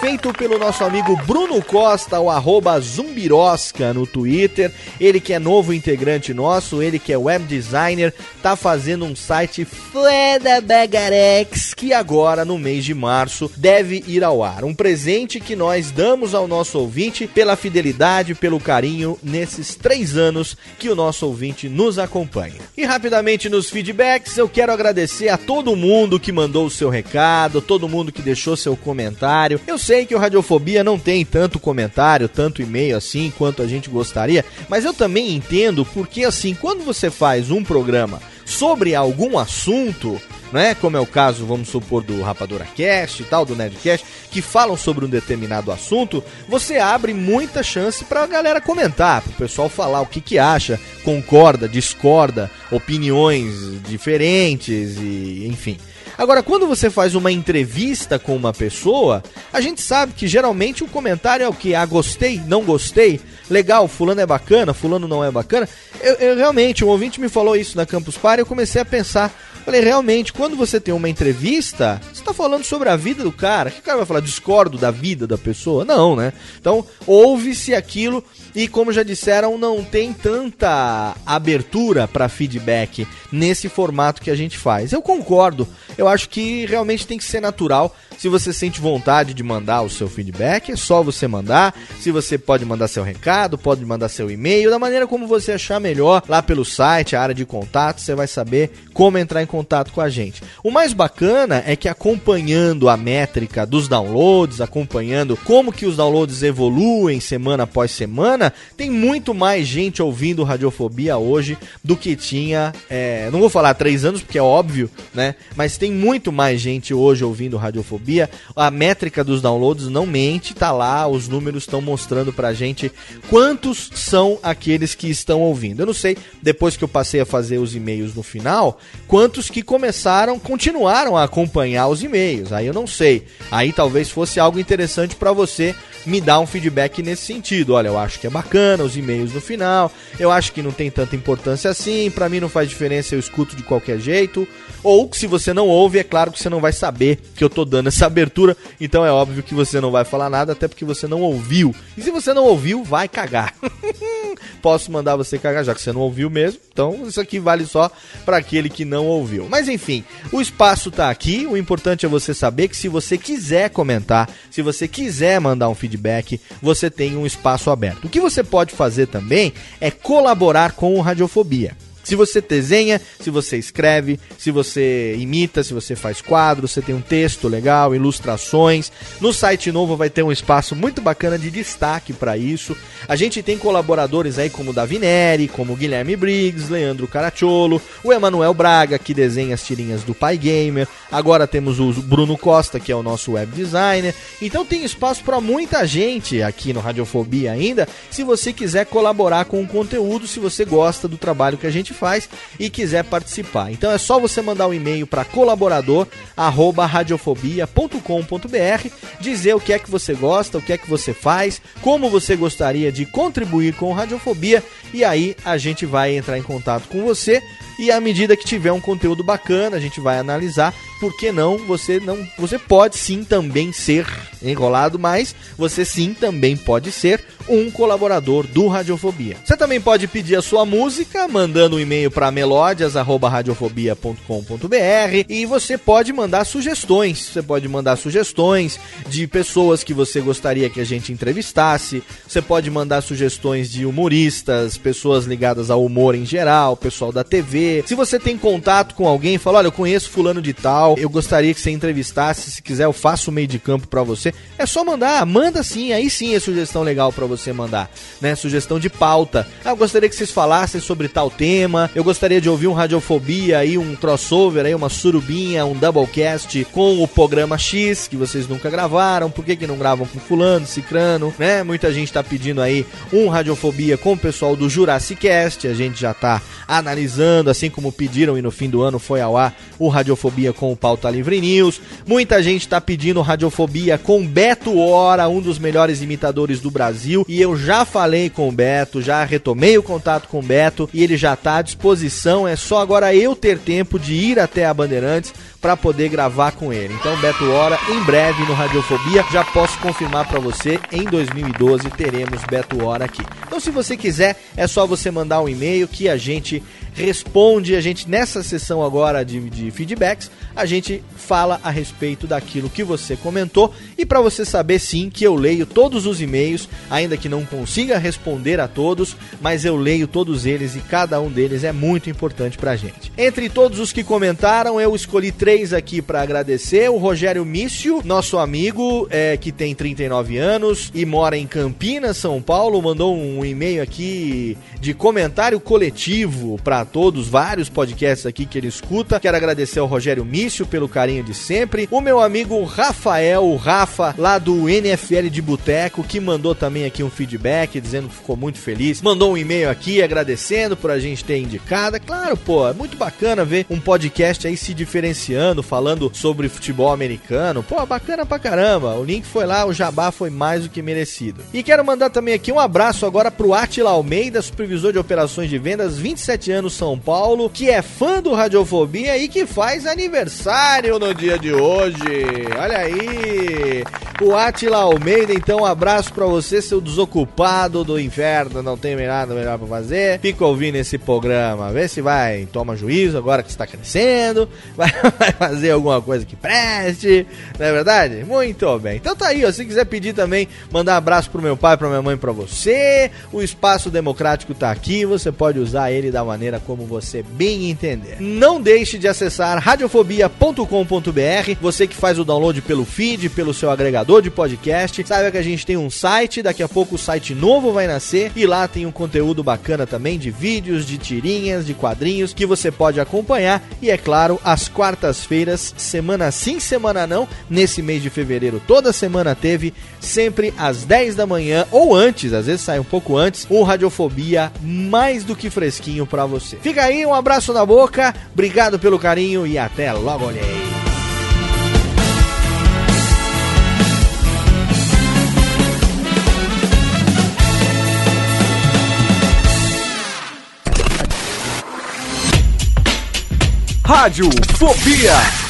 feito pelo nosso amigo Bruno Costa, o arroba Zumbirosca no Twitter. Ele que é novo integrante nosso, ele que é web designer, tá fazendo um site Fleda Bagarex que agora, no mês de março, deve ir ao ar. Um presente que nós damos ao nosso ouvinte pela fidelidade, pelo carinho nesses três anos que o nosso ouvinte nos acompanha. E rapidamente nos feedbacks, eu quero agradecer a todo mundo que mandou o seu recado, todo mundo que deixou seu comentário. Eu sei que o Radiofobia não tem tanto comentário, tanto e-mail assim quanto a gente gostaria, mas eu também entendo porque assim, quando você faz um programa sobre algum assunto, né, como é o caso, vamos supor, do Rapadura Cast e tal, do Nerdcast, que falam sobre um determinado assunto, você abre muita chance pra galera comentar, pro pessoal falar o que que acha, concorda, discorda, opiniões diferentes e enfim. Agora, quando você faz uma entrevista com uma pessoa, a gente sabe que geralmente o comentário é o que? Ah, gostei, não gostei, legal, fulano é bacana, fulano não é bacana. Eu, eu realmente, um ouvinte me falou isso na Campus Party, eu comecei a pensar, falei, realmente, quando você tem uma entrevista, você tá falando sobre a vida do cara, que cara vai falar, discordo da vida da pessoa? Não, né? Então, ouve-se aquilo e, como já disseram, não tem tanta abertura para feedback nesse formato que a gente faz. Eu concordo, eu acho que realmente tem que ser natural. Se você sente vontade de mandar o seu feedback, é só você mandar. Se você pode mandar seu recado, pode mandar seu e-mail, da maneira como você achar melhor, lá pelo site, a área de contato, você vai saber como entrar em contato com a gente. O mais bacana é que acompanhando a métrica dos downloads, acompanhando como que os downloads evoluem semana após semana, tem muito mais gente ouvindo Radiofobia hoje do que tinha, é, não vou falar três anos porque é óbvio, né? Mas tem muito mais gente hoje ouvindo Radiofobia. A métrica dos downloads não mente, tá lá, os números estão mostrando pra gente quantos são aqueles que estão ouvindo. Eu não sei, depois que eu passei a fazer os e-mails no final, quantos que começaram, continuaram a acompanhar os e-mails. Aí eu não sei. Aí talvez fosse algo interessante pra você me dar um feedback nesse sentido. Olha, eu acho que é bacana os e-mails no final. Eu acho que não tem tanta importância assim. Pra mim não faz diferença, eu escuto de qualquer jeito. Ou se você não ouve, é claro que você não vai saber que eu tô dando essa abertura. Então é óbvio que você não vai falar nada, até porque você não ouviu. E se você não ouviu, vai cagar. Posso mandar você cagar, já que você não ouviu mesmo. Então isso aqui vale só para aquele que não ouviu. Mas enfim, o espaço tá aqui. O importante é você saber que se você quiser comentar, se você quiser mandar um feedback, você tem um espaço aberto. O que você pode fazer também é colaborar com o Radiofobia. Se você desenha, se você escreve, se você imita, se você faz quadros, você tem um texto legal, ilustrações. No site novo vai ter um espaço muito bacana de destaque para isso. A gente tem colaboradores aí como Davi Neri, como Guilherme Briggs, Leandro Caracciolo, o Emanuel Braga, que desenha as tirinhas do Pai Gamer. Agora temos o Bruno Costa, que é o nosso web designer. Então tem espaço para muita gente aqui no Radiofobia ainda, se você quiser colaborar com o conteúdo, se você gosta do trabalho que a gente faz e quiser participar. Então é só você mandar um e-mail para colaborador@radiofobia.com.br, dizer o que é que você gosta, o que é que você faz, como você gostaria de contribuir com Radiofobia e aí a gente vai entrar em contato com você e à medida que tiver um conteúdo bacana, a gente vai analisar. Por que não? Você não, você pode sim também ser enrolado, mas você sim também pode ser um colaborador do Radiofobia. Você também pode pedir a sua música mandando um e-mail para melodias@radiofobia.com.br e você pode mandar sugestões. Você pode mandar sugestões de pessoas que você gostaria que a gente entrevistasse. Você pode mandar sugestões de humoristas, pessoas ligadas ao humor em geral, pessoal da TV. Se você tem contato com alguém, fala, olha, eu conheço fulano de tal, Eu gostaria que você entrevistasse. Se quiser, eu faço o meio de campo pra você. É só mandar, manda sim. Aí sim é sugestão legal pra você mandar, né? Sugestão de pauta. Ah, eu gostaria que vocês falassem sobre tal tema. Eu gostaria de ouvir um Radiofobia aí, um crossover aí, uma surubinha, um doublecast com o programa X, que vocês nunca gravaram. Por que, que não gravam com fulano, cicrano, né? Muita gente tá pedindo aí um Radiofobia com o pessoal do Jurassic Cast. A gente já tá analisando, assim como pediram e no fim do ano foi ao ar o Radiofobia com o Pauta Livre News. Muita gente tá pedindo Radiofobia com Beto Hora, um dos melhores imitadores do Brasil. E eu já falei com o Beto, já retomei o contato com o Beto e ele já tá à disposição. É só agora eu ter tempo de ir até a Bandeirantes para poder gravar com ele. Então, Beto Hora, em breve no Radiofobia, já posso confirmar para você, em 2012 teremos Beto Hora aqui. Então, se você quiser, é só você mandar um e-mail que a gente responde, a gente nessa sessão agora de, de feedbacks, a gente fala a respeito daquilo que você comentou e para você saber sim que eu leio todos os e-mails, ainda que não consiga responder a todos, mas eu leio todos eles e cada um deles é muito importante pra gente. Entre todos os que comentaram, eu escolhi três aqui para agradecer, o Rogério Mício, nosso amigo é, que tem 39 anos e mora em Campinas, São Paulo, mandou um e-mail aqui de comentário coletivo para todos, vários podcasts aqui que ele escuta. Quero agradecer ao Rogério Mício pelo carinho de sempre. O meu amigo Rafael, o Rafa, lá do NFL de Boteco, que mandou também aqui um feedback, dizendo que ficou muito feliz. Mandou um e-mail aqui agradecendo por a gente ter indicado. É Claro, pô, é muito bacana ver um podcast aí se diferenciando, falando sobre futebol americano. Pô, bacana pra caramba. O link foi lá, o jabá foi mais do que merecido. E quero mandar também aqui um abraço agora pro Atila Almeida, supervisor de operações de vendas, 27 anos, São Paulo, que é fã do Radiofobia e que faz aniversário no dia de hoje. Olha aí! O Atila Almeida, então, um abraço pra você, seu desocupado do inferno, não tem nada melhor pra fazer. Fica ouvindo esse programa, vê se vai, toma juízo agora que está crescendo, vai, vai fazer alguma coisa que preste, não é verdade? Muito bem. Então tá aí, ó, se quiser pedir também, mandar um abraço pro meu pai, pra minha mãe, pra você, o espaço democrático tá aqui, você pode usar ele da maneira como você bem entender. Não deixe de acessar radiofobia.com.br, você que faz o download pelo feed, pelo seu agregador de podcast, saiba que a gente tem um site, daqui a pouco o site novo vai nascer e lá tem um conteúdo bacana também de vídeos, de tirinhas, de quadrinhos que você pode acompanhar e é claro, às quartas-feiras, semana sim, semana não, nesse mês de fevereiro, toda semana teve, sempre às 10 da manhã ou antes, às vezes sai um pouco antes, um Radiofobia mais do que fresquinho pra você. Fica aí, um abraço na boca, obrigado pelo carinho e até logo, olhei. Rádio Fobia.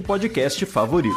podcast favorito.